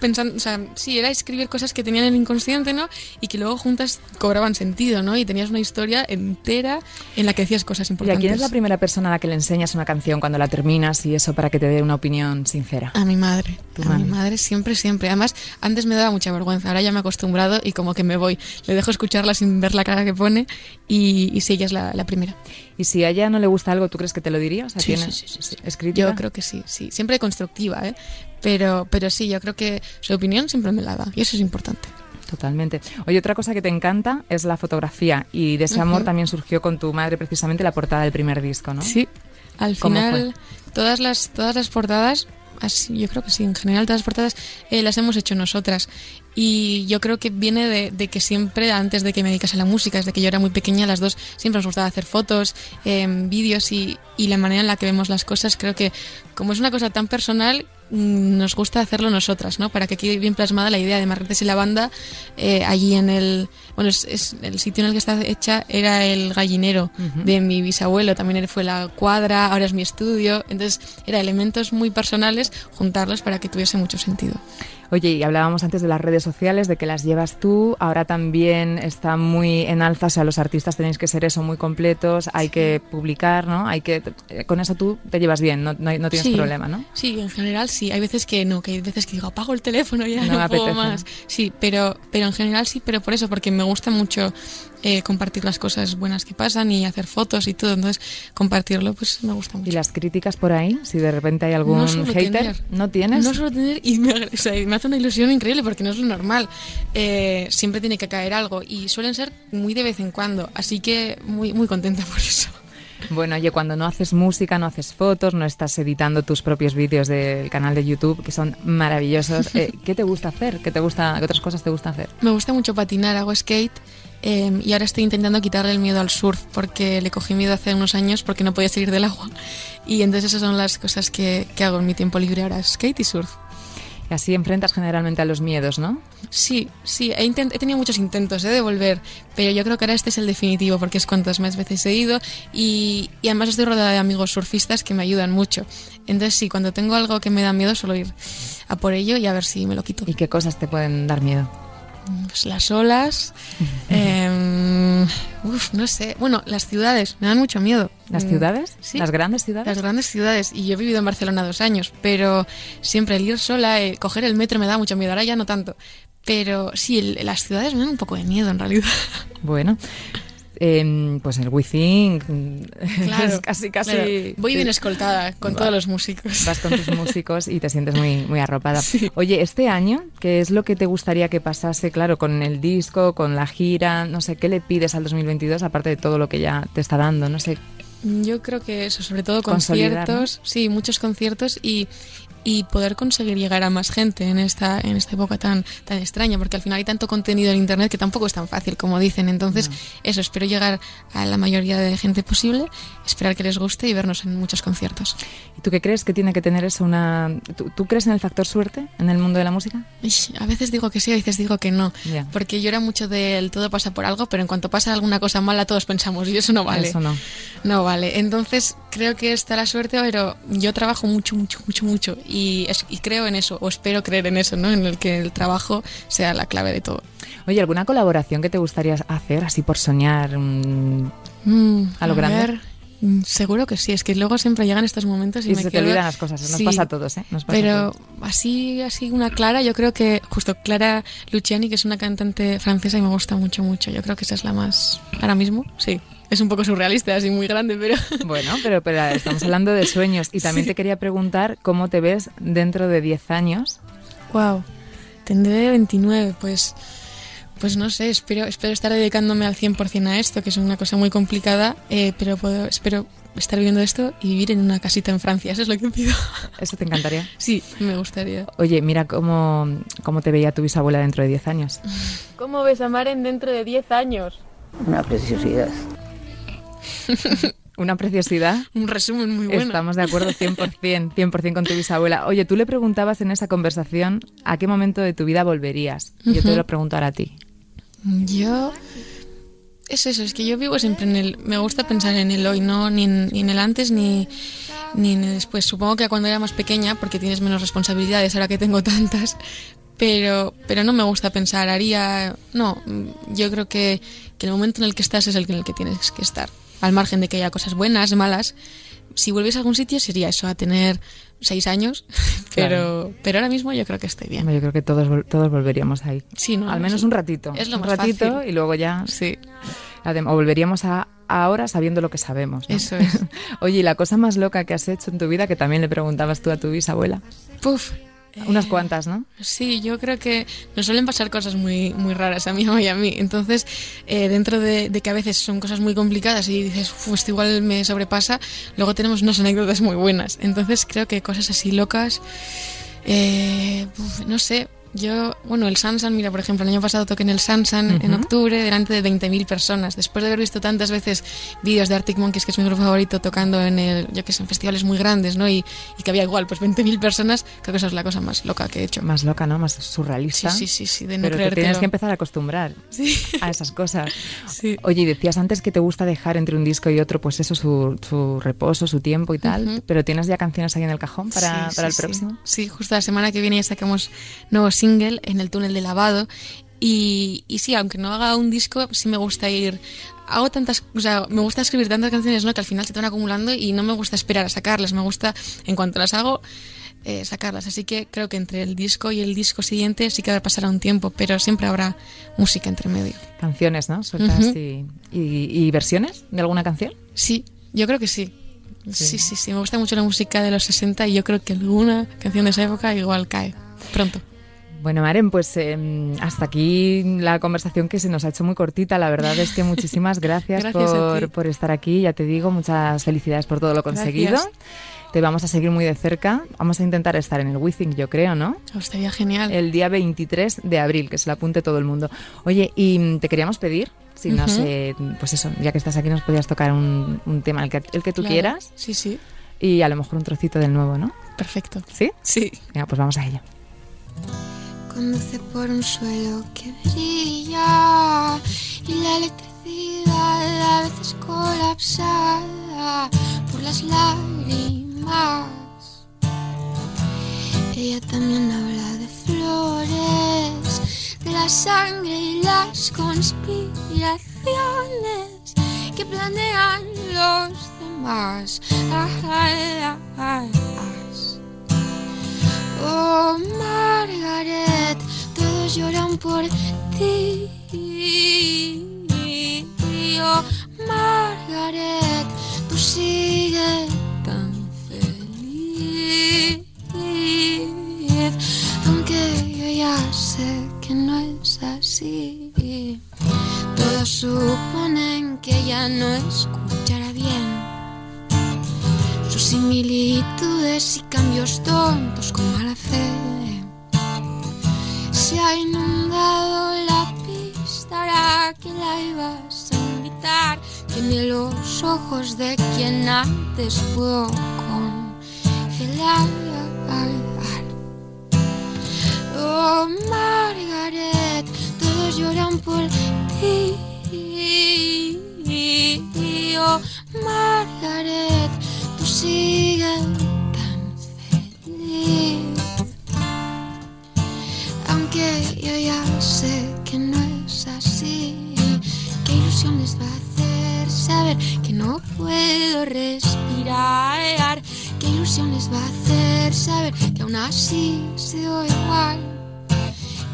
Speaker 3: pensando, o sea, sí, era escribir cosas que tenían en el inconsciente, ¿no? Y que luego juntas cobraban sentido, ¿no? Y tenías una historia entera en la que decías cosas
Speaker 2: ¿Y a
Speaker 3: importantes.
Speaker 2: quién es la primera persona a la que le enseñas una canción cuando la terminas y eso para que te dé una opinión sincera?
Speaker 3: A mi madre, a
Speaker 2: madre.
Speaker 3: mi madre siempre, siempre. Además, antes me daba mucha vergüenza, ahora ya me he acostumbrado y como que me voy. Le dejo escucharla sin ver la cara que pone y, y sí, ella es la, la primera.
Speaker 2: Y si a ella no le gusta algo, ¿tú crees que te lo diría? O sea,
Speaker 3: Sí,
Speaker 2: ¿tiene-
Speaker 3: sí, sí, sí, sí. Yo creo que sí, sí. Siempre constructiva, ¿eh? Pero, pero sí, yo creo que su opinión siempre me la da y eso es importante.
Speaker 2: Totalmente. Oye, otra cosa que te encanta es la fotografía y de ese amor
Speaker 3: Ujú.
Speaker 2: también surgió con tu madre precisamente la portada del primer disco, ¿no?
Speaker 3: Sí, al
Speaker 2: ¿Cómo
Speaker 3: final todas las todas las portadas, así, yo creo que sí, en general todas las portadas eh, las hemos hecho nosotras y yo creo que viene de, de que siempre antes de que me dedicase a la música, desde que yo era muy pequeña, las dos siempre nos gustaba hacer fotos, em, vídeos y, y la manera en la que vemos las cosas, creo que como es una cosa tan personal mm, nos gusta hacerlo nosotras, ¿no? Para que quede bien plasmada la idea de Marretes y la banda eh, allí en el... Bueno, es, es- el sitio en el que está hecha era el gallinero de mi bisabuelo, también fue la cuadra, ahora es mi estudio, entonces era elementos muy personales, juntarlos para que tuviese mucho sentido.
Speaker 2: Oye, y hablábamos antes de las redes sociales, de que las llevas tú, ahora también está muy en alza, o sea, los artistas tenéis que ser eso, muy completos, hay que publicar, ¿no? Hay que con eso tú te llevas bien, no, no, tienes
Speaker 3: Sí.
Speaker 2: problema, ¿no?
Speaker 3: Sí, en general sí. Hay veces que no, que hay veces que digo, apago el teléfono y ya
Speaker 2: No
Speaker 3: no,
Speaker 2: me
Speaker 3: puedo
Speaker 2: apetece,
Speaker 3: más. Sí, pero, pero en general sí, pero por eso, porque me gusta mucho eh, compartir las cosas buenas que pasan y hacer fotos y todo. Entonces, compartirlo, pues me gusta mucho.
Speaker 2: Y las críticas por ahí, si de repente hay algún
Speaker 3: No
Speaker 2: hater,
Speaker 3: tener.
Speaker 2: ¿no tienes?
Speaker 3: No suelo tener y me, o sea, y me hace una ilusión increíble porque no es lo normal. Eh, siempre tiene que caer algo y suelen ser muy de vez en cuando. Así que muy, muy contenta por eso.
Speaker 2: Bueno, oye, cuando no haces música, no haces fotos, no estás editando tus propios vídeos del canal de YouTube, que son maravillosos, eh, ¿qué te gusta hacer? ¿Qué, te gusta, ¿Qué otras cosas te gusta hacer?
Speaker 3: Me gusta mucho patinar, hago skate eh, y ahora estoy intentando quitarle el miedo al surf porque le cogí miedo hace unos años porque no podía salir del agua. Y entonces esas son las cosas que, que hago en mi tiempo libre ahora, skate y surf.
Speaker 2: Y así enfrentas generalmente a los miedos, ¿no?
Speaker 3: Sí, sí, he, tenido muchos intentos ¿eh? de volver, pero yo creo que ahora este es el definitivo porque es cuantas más veces he ido y, y además estoy rodeada de amigos surfistas que me ayudan mucho. Entonces sí, cuando tengo algo que me da miedo suelo ir a por ello y a ver si me lo quito.
Speaker 2: ¿Y qué cosas te pueden dar miedo?
Speaker 3: Pues las olas, em, uf, no sé, bueno, las ciudades me dan mucho miedo.
Speaker 2: ¿Las
Speaker 3: Mm,
Speaker 2: ciudades?
Speaker 3: Sí.
Speaker 2: ¿Las grandes ciudades?
Speaker 3: Las grandes ciudades, y yo he vivido en Barcelona dos años, pero siempre el ir sola, eh, coger el metro me da mucho miedo, ahora ya no tanto. Pero sí, el- las ciudades me dan un poco de miedo en realidad.
Speaker 2: Bueno, em, pues el WeThink
Speaker 3: Claro,
Speaker 2: es casi, casi...
Speaker 3: claro. Voy bien escoltada con
Speaker 2: Va.
Speaker 3: todos los músicos.
Speaker 2: Vas con tus músicos y te sientes muy, muy arropada. Oye, este año, ¿qué es lo que te gustaría que pasase, claro, con el disco, con la gira? No sé, ¿qué le pides al 2022 aparte de todo lo que ya te está dando? No sé.
Speaker 3: Yo creo que eso, sobre todo conciertos, sí, muchos conciertos y, y poder conseguir llegar a más gente en esta, en esta época tan, tan extraña, porque al final hay tanto contenido en internet que tampoco es tan fácil como dicen. Entonces, eso, espero llegar a la mayoría de gente posible, esperar que les guste y vernos en muchos conciertos.
Speaker 2: ¿Y tú qué crees que tiene que tener eso una... ¿Tú, tú crees en el factor suerte en el mundo de la música?
Speaker 3: A veces digo que sí, a veces digo que no.
Speaker 2: Ya.
Speaker 3: Porque yo era mucho del todo pasa por algo, pero en cuanto pasa alguna cosa mala, todos pensamos, y eso no vale.
Speaker 2: Eso no.
Speaker 3: No vale. Entonces creo que está la suerte, pero yo trabajo mucho, mucho, mucho, mucho. Y, es- y creo en eso, o espero creer en eso, ¿no? En el que el trabajo sea la clave de todo.
Speaker 2: Oye, ¿alguna colaboración que te gustaría hacer así por soñar? mm,
Speaker 3: Mm,
Speaker 2: A lo grande.
Speaker 3: ver, Mm, Seguro que sí, es que luego siempre llegan estos momentos y,
Speaker 2: Y
Speaker 3: me
Speaker 2: se te olvidan las cosas, nos
Speaker 3: Sí,
Speaker 2: pasa a todos, ¿eh? Nos pasa a
Speaker 3: Pero
Speaker 2: todos.
Speaker 3: así, así una Clara, yo creo que justo Clara Luciani, que es una cantante francesa y me gusta mucho, mucho. Yo creo que esa es la más, ahora mismo, sí. Es un poco surrealista, así muy grande, pero...
Speaker 2: Bueno, pero, pero estamos hablando de sueños y también te quería preguntar cómo te ves dentro de 10 años.
Speaker 3: Wow, tendré 29, pues, pues no sé, espero, espero estar dedicándome al 100% a esto, que es una cosa muy complicada, eh, pero puedo, espero estar viviendo esto y vivir en una casita en Francia, eso es lo que pido.
Speaker 2: Eso te encantaría.
Speaker 3: Sí, me gustaría.
Speaker 2: Oye, mira cómo, cómo te veía tu bisabuela dentro de 10 años.
Speaker 3: ¿Cómo ves a Maren dentro de 10 años?
Speaker 5: Una preciosidad.
Speaker 2: Una preciosidad.
Speaker 3: Un resumen muy bueno.
Speaker 2: Estamos de acuerdo 100%, 100% con tu bisabuela. Oye, tú le preguntabas en esa conversación a qué momento de tu vida volverías. Yo te lo pregunto ahora a ti.
Speaker 3: Yo... Es eso, es que yo vivo siempre en el... Me gusta pensar en el hoy, no ni en, ni en el antes ni, ni en el después. Supongo que cuando era más pequeña, porque tienes menos responsabilidades ahora que tengo tantas, pero, pero no me gusta pensar, haría... No, yo creo que, que el momento en el que estás es el en el que tienes que estar. Al margen de que haya cosas buenas, malas. Si volviese a algún sitio sería eso, a tener seis años, pero, pero ahora mismo yo creo que estoy bien.
Speaker 2: Yo creo que todos, todos volveríamos ahí.
Speaker 3: Sí, ¿no?
Speaker 2: Al menos
Speaker 3: Sí.
Speaker 2: un ratito.
Speaker 3: Es lo
Speaker 2: un
Speaker 3: más
Speaker 2: ratito
Speaker 3: fácil.
Speaker 2: y luego ya
Speaker 3: Sí,
Speaker 2: o volveríamos a ahora sabiendo lo que sabemos. ¿no?
Speaker 3: eso es.
Speaker 2: Oye, ¿y la cosa más loca que has hecho en tu vida que también le preguntabas tú a tu bisabuela?
Speaker 3: Puf.
Speaker 2: Unas
Speaker 3: Eh,
Speaker 2: cuantas, ¿no?
Speaker 3: Sí, yo creo que nos suelen pasar cosas muy, muy raras a mi mamá y a mí. Entonces, eh, dentro de, de que a veces son cosas muy complicadas y dices, "Uf, esto igual me sobrepasa, luego tenemos unas anécdotas muy buenas. Entonces, creo que cosas así locas, eh, uf, no sé. Yo, bueno, el Sansan, mira, por ejemplo, el año pasado toqué en el Sansan en octubre delante de 20.000 personas. Después de haber visto tantas veces vídeos de Arctic Monkeys, que es mi grupo favorito, tocando en el, yo que sé, en festivales muy grandes, ¿no? Y, y que había igual, pues 20.000 personas, creo que esa es la cosa más loca que he hecho.
Speaker 2: Más loca, ¿no? Más surrealista.
Speaker 3: sí, sí, sí, de no
Speaker 2: Pero te tienes que empezar a acostumbrar
Speaker 3: Sí,
Speaker 2: a esas cosas.
Speaker 3: sí.
Speaker 2: Oye, y decías antes que te gusta dejar entre un disco y otro, pues eso, su, su reposo, su tiempo y tal. Pero tienes ya canciones ahí en el cajón para, para el próximo.
Speaker 3: Sí. Justo la semana que viene ya sacamos nuevo single en el túnel de lavado. Y, y sí, aunque no haga un disco, sí me gusta ir. Hago tantas. O sea, me gusta escribir tantas canciones, ¿no? Que al final se te van acumulando y no me gusta esperar a sacarlas. Me gusta, en cuanto las hago, eh, sacarlas. Así que creo que entre el disco y el disco siguiente sí que pasará un tiempo, pero siempre habrá música entre medio.
Speaker 2: Canciones, ¿no? Sueltas y, y- y versiones de alguna canción.
Speaker 3: Sí, yo creo que sí.
Speaker 2: Sí.
Speaker 3: Sí, sí, sí. Me gusta mucho la música de los 60 y yo creo que alguna canción de esa época igual cae pronto.
Speaker 2: Bueno, Maren, pues eh, hasta aquí la conversación que se nos ha hecho muy cortita. La verdad es que muchísimas gracias, por, por estar aquí. Ya te digo, muchas felicidades por todo lo conseguido.
Speaker 3: Gracias.
Speaker 2: Te vamos a seguir muy de cerca. Vamos a intentar estar en el Withing, yo creo, ¿no?
Speaker 3: Oh, estaría genial.
Speaker 2: El día 23 de abril, que se lo apunte todo el mundo. Oye, y mm, te queríamos pedir, si no
Speaker 3: Ujú.
Speaker 2: sé, pues eso, ya que estás aquí nos podías tocar un, un tema, el que, el que tú
Speaker 3: Claro.
Speaker 2: quieras,
Speaker 3: Sí, sí.
Speaker 2: y a lo mejor un trocito del nuevo, ¿no?
Speaker 3: Perfecto.
Speaker 2: ¿Sí?
Speaker 3: Sí.
Speaker 2: Venga, pues vamos a ello.
Speaker 4: Conduce por un suelo que brilla y la electricidad a veces colapsada por las lágrimas. Ella también habla de flores, de la sangre y las conspiraciones que planean los demás. Oh, Margaret, todos lloran por ti. Oh, Margaret, tú sigues tan feliz. Aunque yo ya sé que no es así. Todos suponen que ella no sus similitudes y cambios tontos con mala fe. Se ha inundado la pista, ahora que la ibas a invitar. Tiene los ojos de quien antes pudo congelar. Oh, Margaret, todos lloran por ti. Oh, Margaret, sigues tan feliz. Aunque yo ya sé que no es así, qué ilusión les va a hacer saber que no puedo puedo respirar. ¿Qué ilusión les va a hacer saber que aún así sigo igual?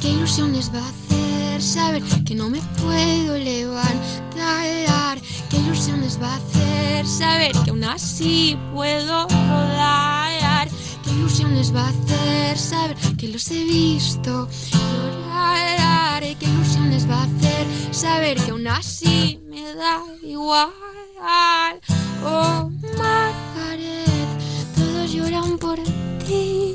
Speaker 4: ¿Qué ilusión les va a hacer saber que no me puedo levantar? ¿Qué ilusión les va a hacer saber que aún así puedo rodar? ¿Qué ilusión les va a hacer saber que los he visto llorar? ¿Qué ilusión les va a hacer saber que aún así me da igual? Oh, Margaret, todos lloran por ti.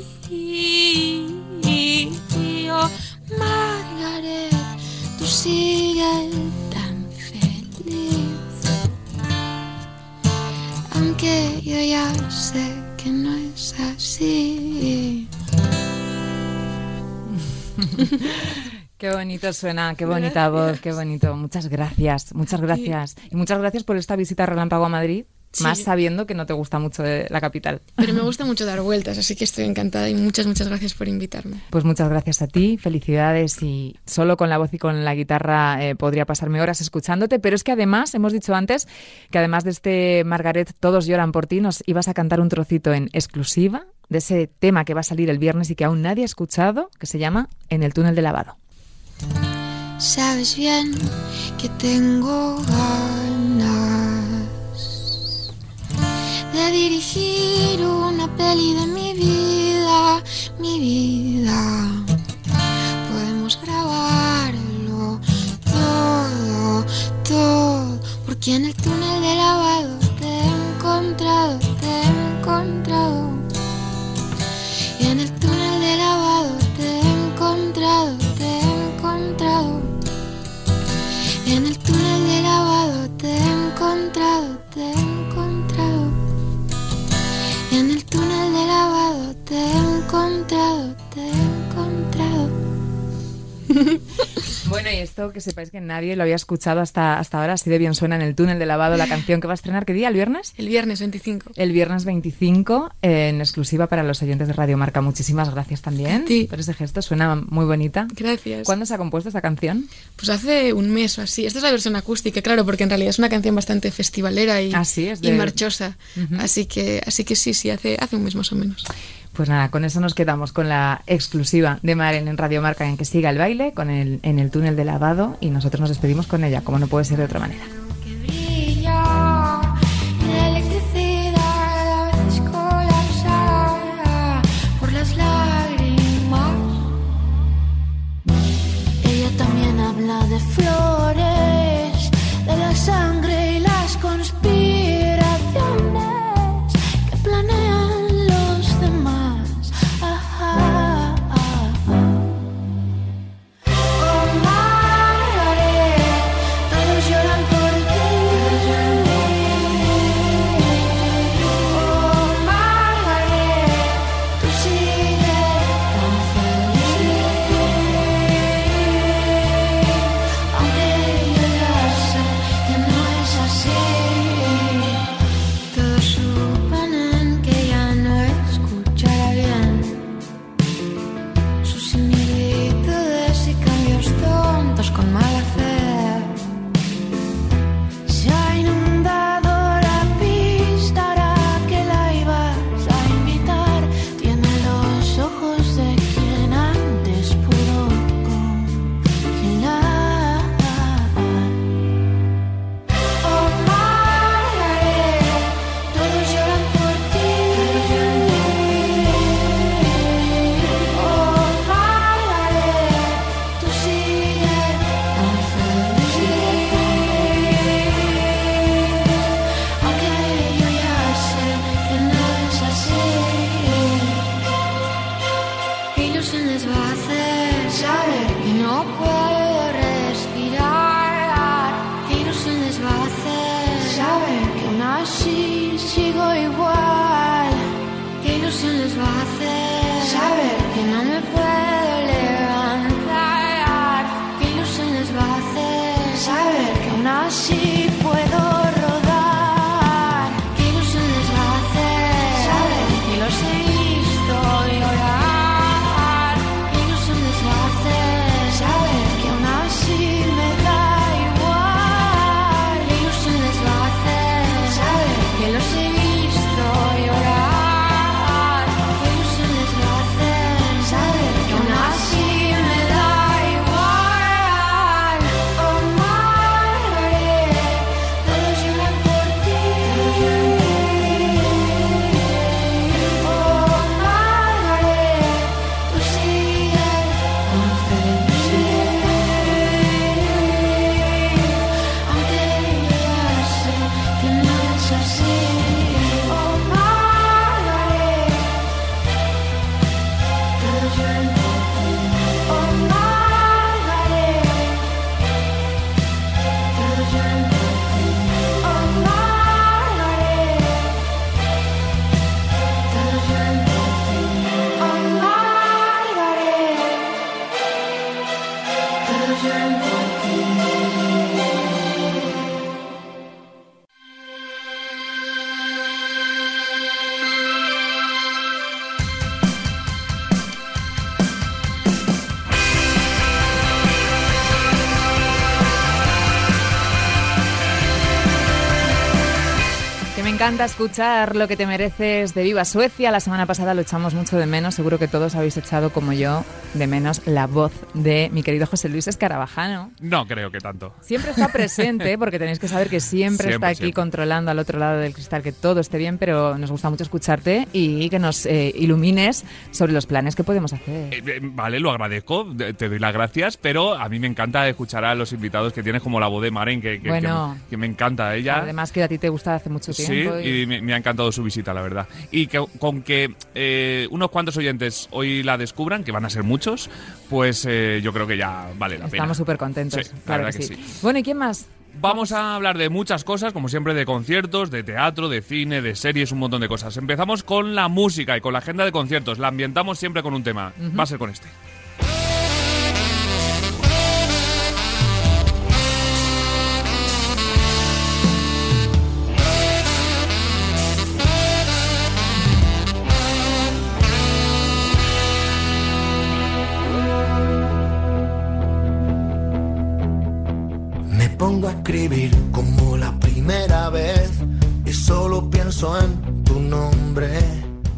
Speaker 4: Tú sigues tan feliz. Aunque yo ya sé que no es así.
Speaker 2: Qué bonito suena, qué bonita voz, qué bonito. Muchas gracias, muchas gracias. Y muchas gracias por esta visita relámpago a Madrid,
Speaker 3: Sí.
Speaker 2: más sabiendo que no te gusta mucho de la capital.
Speaker 3: Pero me gusta mucho dar vueltas, así que estoy encantada y muchas, muchas gracias por invitarme.
Speaker 2: Pues muchas gracias a ti, felicidades y solo con la voz y con la guitarra eh, podría pasarme horas escuchándote, pero es que además, hemos dicho antes que además de este Margaret, todos lloran por ti, nos ibas a cantar un trocito en exclusiva de ese tema que va a salir el viernes y que aún nadie ha escuchado, que se llama En el túnel de lavado.
Speaker 4: Sabes bien que tengo ganas de dirigir una peli de mi vida, mi vida. Podemos grabarlo todo, todo, porque en el túnel de lavado te he encontrado, te he encontrado. En el túnel de lavado te he encontrado, te he encontrado. En el túnel de lavado te he encontrado, te he encontrado. Lavado te he encontrado, te he encontrado.
Speaker 2: Bueno, y esto que sepáis que nadie lo había escuchado hasta, hasta ahora, así de bien suena en el túnel de lavado la canción que va a estrenar, ¿qué día? ¿El viernes?
Speaker 3: El viernes 25.
Speaker 2: El viernes 25, eh, en exclusiva para los oyentes de Radio Marca. Muchísimas gracias también por ese gesto, suena muy bonita.
Speaker 3: Gracias.
Speaker 2: ¿Cuándo se ha compuesto esta canción?
Speaker 3: Pues hace un mes o así. Esta es la versión acústica, claro, porque en realidad es una canción bastante festivalera y, y marchosa. así que así que sí, sí, hace, hace un mes más o menos.
Speaker 2: Pues nada, con eso nos quedamos con la exclusiva de Maren en Radio Marca en que siga el baile con el, en el túnel de lavado y nosotros nos despedimos con ella, como no puede ser de otra manera.
Speaker 6: Cayendo aquí.
Speaker 2: Encanta escuchar lo que te mereces de Viva Suecia. La semana pasada lo echamos mucho de menos. Seguro que todos habéis echado, como yo, de menos la voz de mi querido José Luis Escarabajano.
Speaker 5: No creo que tanto.
Speaker 2: Siempre está presente, porque tenéis que saber que siempre,
Speaker 5: Siempre,
Speaker 2: está aquí
Speaker 5: siempre.
Speaker 2: controlando al otro lado del cristal que todo esté bien, pero nos gusta mucho escucharte y que nos eh, ilumines sobre los planes que podemos hacer.
Speaker 5: Eh, eh, Vale, lo agradezco, de- te doy las gracias, pero a mí me encanta escuchar a los invitados que tienes como la voz de Maren, que, que-
Speaker 2: Bueno.
Speaker 5: que- que me encanta ella.
Speaker 2: Además que a ti te gusta hace mucho
Speaker 5: Sí, y me, me ha encantado su visita, la verdad. Y que con que eh, unos cuantos oyentes hoy la descubran, que van a ser muchos, pues eh, yo creo que ya vale la pena.
Speaker 2: Estamos súper contentos.
Speaker 5: Sí,
Speaker 2: claro que,
Speaker 5: que
Speaker 2: sí.
Speaker 5: sí.
Speaker 2: Bueno, ¿y quién más?
Speaker 5: Vamos a hablar de muchas cosas, como siempre, de conciertos, de teatro, de cine, de series, un montón de cosas. Empezamos con la música y con la agenda de conciertos. La ambientamos siempre con un tema. Va a ser con este.
Speaker 7: Pongo a escribir como la primera vez y solo pienso en tu nombre.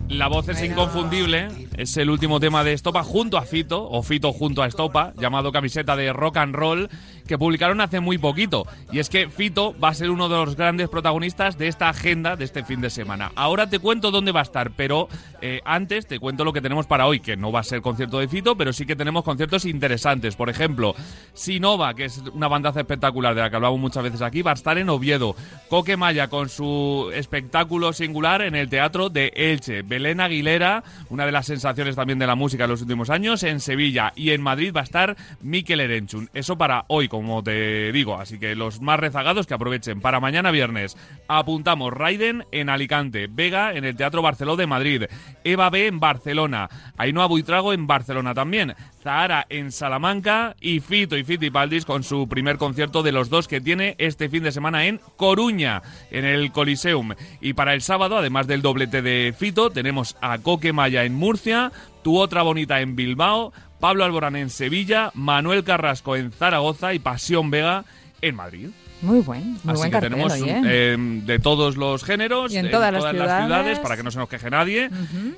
Speaker 5: La voz es inconfundible. Es el último tema de Estopa junto a Fito, o Fito junto a Estopa, llamado Camiseta de Rock and Roll, que publicaron hace muy poquito. Y es que Fito va a ser uno de los grandes protagonistas de esta agenda de este fin de semana. Ahora te cuento dónde va a estar, pero eh, antes te cuento lo que tenemos para hoy, que no va a ser concierto de Fito, pero sí que tenemos conciertos interesantes. Por ejemplo, Sinova, que es una bandaza espectacular de la que hablamos muchas veces aquí, va a estar en Oviedo. Coque Maya con su espectáculo singular en el Teatro de Elche. Belén Aguilera, una de las sensaciones también de la música en los últimos años, en Sevilla. Y en Madrid va a estar Mikel Erenchun. Eso para hoy, como te digo. Así que los más rezagados que aprovechen. Para mañana viernes apuntamos Raiden en Alicante, Vega en el Teatro Barceló de Madrid, Eva B en Barcelona, Ainhoa Buitrago en Barcelona también, Zahara en Salamanca y Fito y Fiti Paldis con su primer concierto de los dos que tiene este fin de semana en Coruña, en el Coliseum. Y para el sábado, además del doblete de Fito, tenemos a Coque Maya en Murcia, Tu Otra Bonita en Bilbao, Pablo Alborán en Sevilla, Manuel Carrasco en Zaragoza y Pasión Vega en Madrid.
Speaker 2: Muy buen, muy
Speaker 5: Así
Speaker 2: buen
Speaker 5: que
Speaker 2: cartel,
Speaker 5: tenemos
Speaker 2: oye.
Speaker 5: eh, de todos los géneros,
Speaker 2: Y en todas las ciudades.
Speaker 5: para que no se nos queje nadie,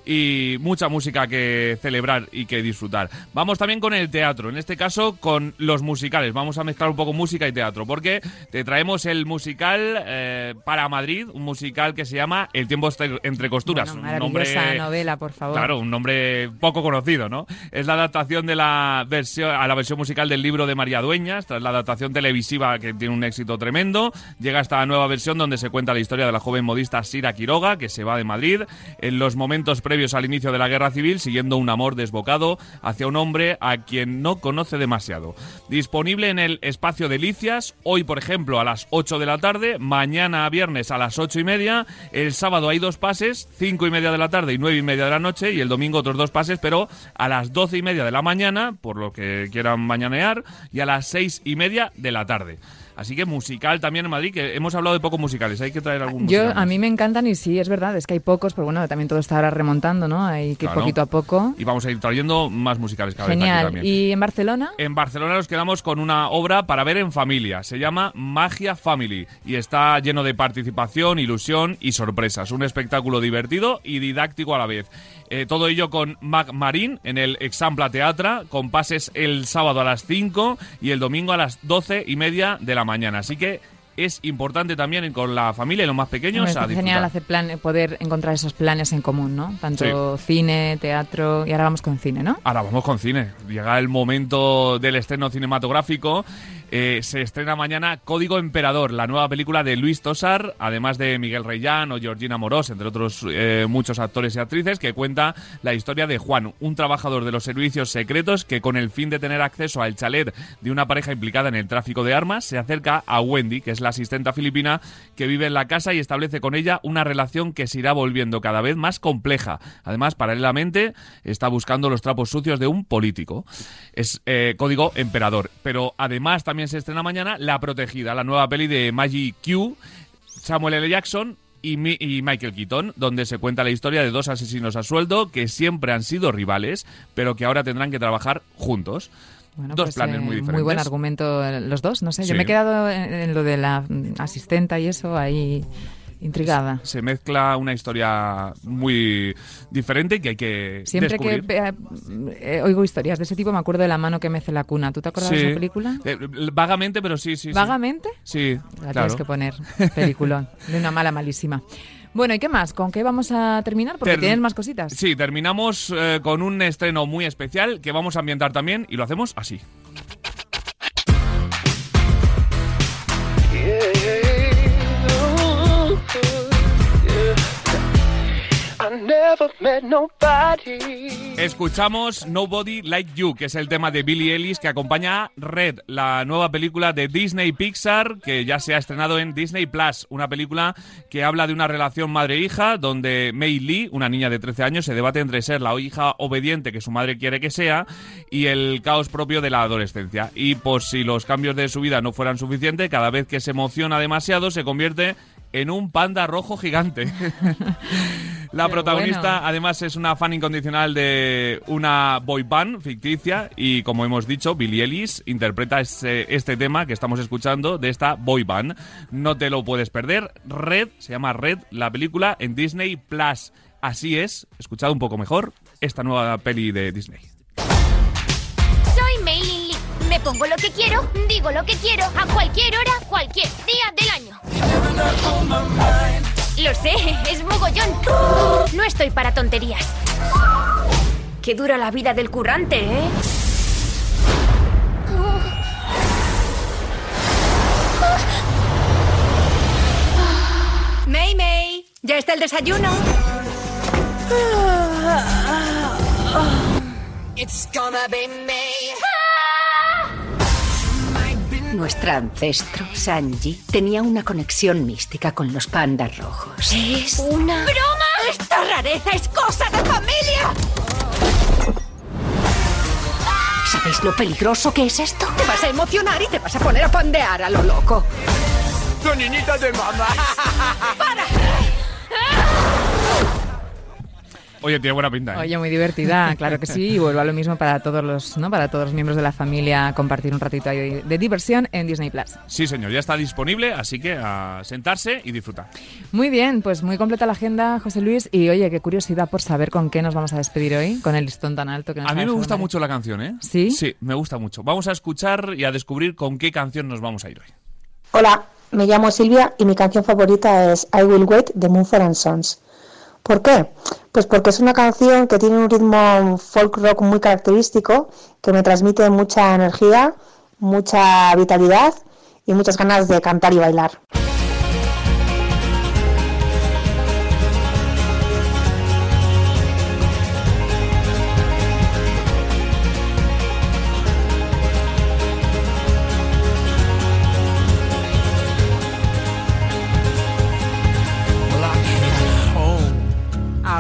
Speaker 5: y mucha música que celebrar y que disfrutar. Vamos también con el teatro, en este caso con los musicales. Vamos a mezclar un poco música y teatro, porque te traemos el musical eh, para Madrid, un musical que se llama El tiempo este- entre costuras.
Speaker 2: Bueno,
Speaker 5: un nombre
Speaker 2: novela, por favor.
Speaker 5: Claro, un nombre poco conocido, ¿no? Es la adaptación de la versión a la versión musical del libro de María Dueñas, tras la adaptación televisiva que tiene un éxito tremendo. Llega esta nueva versión donde se cuenta la historia de la joven modista Sira Quiroga, que se va de Madrid en los momentos previos al inicio de la Guerra Civil, siguiendo un amor desbocado hacia un hombre a quien no conoce demasiado. Disponible en el espacio Delicias, hoy por ejemplo a las 8 de la tarde, mañana viernes a las 8 y media, el sábado hay dos pases, 5 y media de la tarde y 9 y media de la noche, y el domingo otros dos pases, pero a las 12 y media de la mañana, por lo que quieran mañanear, y a las 6 y media de la tarde. Así que musical también en Madrid, que hemos hablado de pocos musicales, hay que traer algún
Speaker 2: Yo,
Speaker 5: musical
Speaker 2: a mí me encantan y sí, es verdad, es que hay pocos, pero bueno, también todo está ahora remontando, ¿no? Hay que
Speaker 5: Claro.
Speaker 2: poquito a poco.
Speaker 5: Y vamos a ir trayendo más musicales cada vez aquí
Speaker 2: Genial.
Speaker 5: también.
Speaker 2: ¿Y en Barcelona?
Speaker 5: En Barcelona nos quedamos con una obra para ver en familia. Se llama Magia Family y está lleno de participación, ilusión y sorpresas. Un espectáculo divertido y didáctico a la vez. Eh, todo ello con Mac Marín en el Exampla Teatra, con pases el sábado a las 5 y el domingo a las 12 y media de la mañana. Así que es importante también con la familia y los más pequeños a disfrutar.
Speaker 2: genial hacer plan, poder encontrar esos planes en común, ¿no? Tanto cine, teatro y ahora vamos con cine, ¿no?
Speaker 5: Ahora vamos con cine. Llega el momento del estreno cinematográfico eh, se estrena mañana Código Emperador, la nueva película de Luis Tosar, además de Miguel Reyán o Georgina Morós, entre otros eh, muchos actores y actrices, que cuenta la historia de Juan, un trabajador de los servicios secretos que con el fin de tener acceso al chalet de una pareja implicada en el tráfico de armas, se acerca a Wendy, que es la asistenta filipina que vive en la casa y establece con ella una relación que se irá volviendo cada vez más compleja. Además, paralelamente, está buscando los trapos sucios de un político. Es eh, código emperador. Pero además también se estrena mañana La Protegida, la nueva peli de Maggie Q, Samuel L. Jackson y, Mi- y Michael Keaton, donde se cuenta la historia de dos asesinos a sueldo que siempre han sido rivales, pero que ahora tendrán que trabajar juntos.
Speaker 2: Bueno,
Speaker 5: Dos
Speaker 2: pues,
Speaker 5: planes
Speaker 2: eh,
Speaker 5: muy diferentes.
Speaker 2: buen argumento eh, los dos, no sé.
Speaker 5: Sí.
Speaker 2: Yo me he quedado en, en lo de la asistenta y eso ahí intrigada.
Speaker 5: Se mezcla una historia muy diferente que hay que
Speaker 2: Siempre que
Speaker 5: descubrir.
Speaker 2: eh, oigo historias de ese tipo me acuerdo de La mano que mece la cuna. ¿Tú te acuerdas de esa película?
Speaker 5: Eh, vagamente, pero sí.
Speaker 2: ¿Vagamente?
Speaker 5: Sí,
Speaker 2: La
Speaker 5: claro.
Speaker 2: tienes que poner. Peliculón. De una mala malísima. Bueno, ¿y qué más? ¿Con qué vamos a terminar? Porque
Speaker 5: Ter-
Speaker 2: tienes más cositas.
Speaker 5: Sí, terminamos eh, con un estreno muy especial que vamos a ambientar también y lo hacemos así.
Speaker 8: Never met nobody.
Speaker 5: Escuchamos Nobody Like You, que es el tema de Billie Ellis que acompaña a Red, la nueva película de Disney Pixar que ya se ha estrenado en Disney Plus, una película que habla de una relación madre-hija donde Mei Lee, una niña de 13 años, se debate entre ser la hija obediente que su madre quiere que sea y el caos propio de la adolescencia. Y por si los cambios de su vida no fueran suficientes, cada vez que se emociona demasiado se convierte en un panda rojo gigante. La protagonista,
Speaker 2: bueno.
Speaker 5: además, es una fan incondicional de una boy band ficticia y, como hemos dicho, Billie Ellis interpreta ese- este tema que estamos escuchando de esta boy band. No te lo puedes perder. Red, se llama Red, la película en Disney Plus. Así es, escuchad un poco mejor esta nueva peli de Disney.
Speaker 9: Pongo lo que quiero, digo lo que quiero, a cualquier hora, cualquier día del año. Lo sé, es mogollón. No estoy para tonterías. Qué dura la vida del currante, ¿eh?
Speaker 10: May May, ya está el desayuno. Nuestro ancestro, Sanji, tenía una conexión mística con los pandas rojos.
Speaker 9: Es una broma.
Speaker 10: ¡Esta rareza es cosa de familia!
Speaker 9: ¿Sabéis lo peligroso que es esto?
Speaker 10: Te vas a emocionar y te vas a poner a pandear a lo loco.
Speaker 8: Tu niñita de mamá.
Speaker 5: Oye, tiene buena pinta, ¿eh?
Speaker 2: Oye, muy divertida, claro que sí, y vuelvo a lo mismo para todos los, ¿no? Para todos los miembros de la familia compartir un ratito ahí de, de diversión en Disney Plus.
Speaker 5: Sí, señor, ya está disponible, así que a sentarse y disfrutar.
Speaker 2: Muy bien, pues muy completa la agenda, José Luis, y oye, qué curiosidad por saber con qué nos vamos a despedir hoy, con el listón tan alto que nos
Speaker 5: A mí me gusta mucho la canción, ¿eh?
Speaker 2: ¿Sí?
Speaker 5: Sí, me gusta mucho. Vamos a escuchar y a descubrir con qué canción nos vamos a ir hoy.
Speaker 11: Hola, me llamo Silvia y mi canción favorita es I Will Wait de Mumford and Sons. ¿Por qué? Pues porque es una canción que tiene un ritmo folk rock muy característico, que me transmite mucha energía, mucha vitalidad y muchas ganas de cantar y bailar.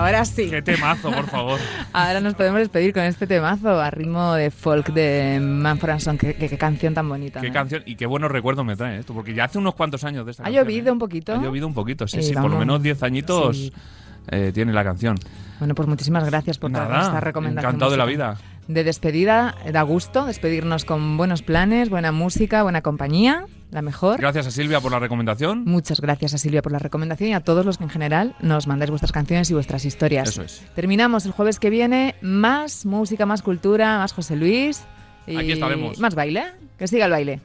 Speaker 2: Ahora sí.
Speaker 5: Qué temazo, por favor.
Speaker 2: Ahora nos podemos despedir con este temazo a ritmo de folk de Manfred Son. Qué, qué- qué canción tan bonita.
Speaker 5: Qué
Speaker 2: ¿no?
Speaker 5: canción y qué buenos recuerdos me trae esto, porque ya hace unos cuantos años de esta
Speaker 2: ¿Ha
Speaker 5: canción,
Speaker 2: llovido
Speaker 5: ¿eh?
Speaker 2: un poquito?
Speaker 5: Ha llovido un poquito, sí,
Speaker 2: Eh,
Speaker 5: sí, por lo
Speaker 2: vamos.
Speaker 5: menos 10 añitos
Speaker 2: Sí.
Speaker 5: eh, tiene la canción.
Speaker 2: Bueno, pues muchísimas gracias por
Speaker 5: Nada,
Speaker 2: esta recomendación.
Speaker 5: encantado de la vida.
Speaker 2: De despedida, da gusto despedirnos con buenos planes, buena música, buena compañía, la mejor.
Speaker 5: Gracias a Silvia por la recomendación.
Speaker 2: Muchas gracias a Silvia por la recomendación y a todos los que en general nos mandáis vuestras canciones y vuestras historias.
Speaker 5: Eso es.
Speaker 2: Terminamos el jueves que viene, más música, más cultura, más José Luis. Y
Speaker 5: Aquí estaremos.
Speaker 2: Más baile, que siga el baile.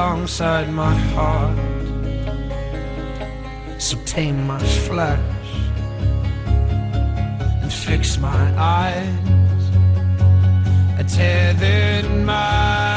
Speaker 12: Alongside my heart. So tame my flesh and fix my eyes. I tethered my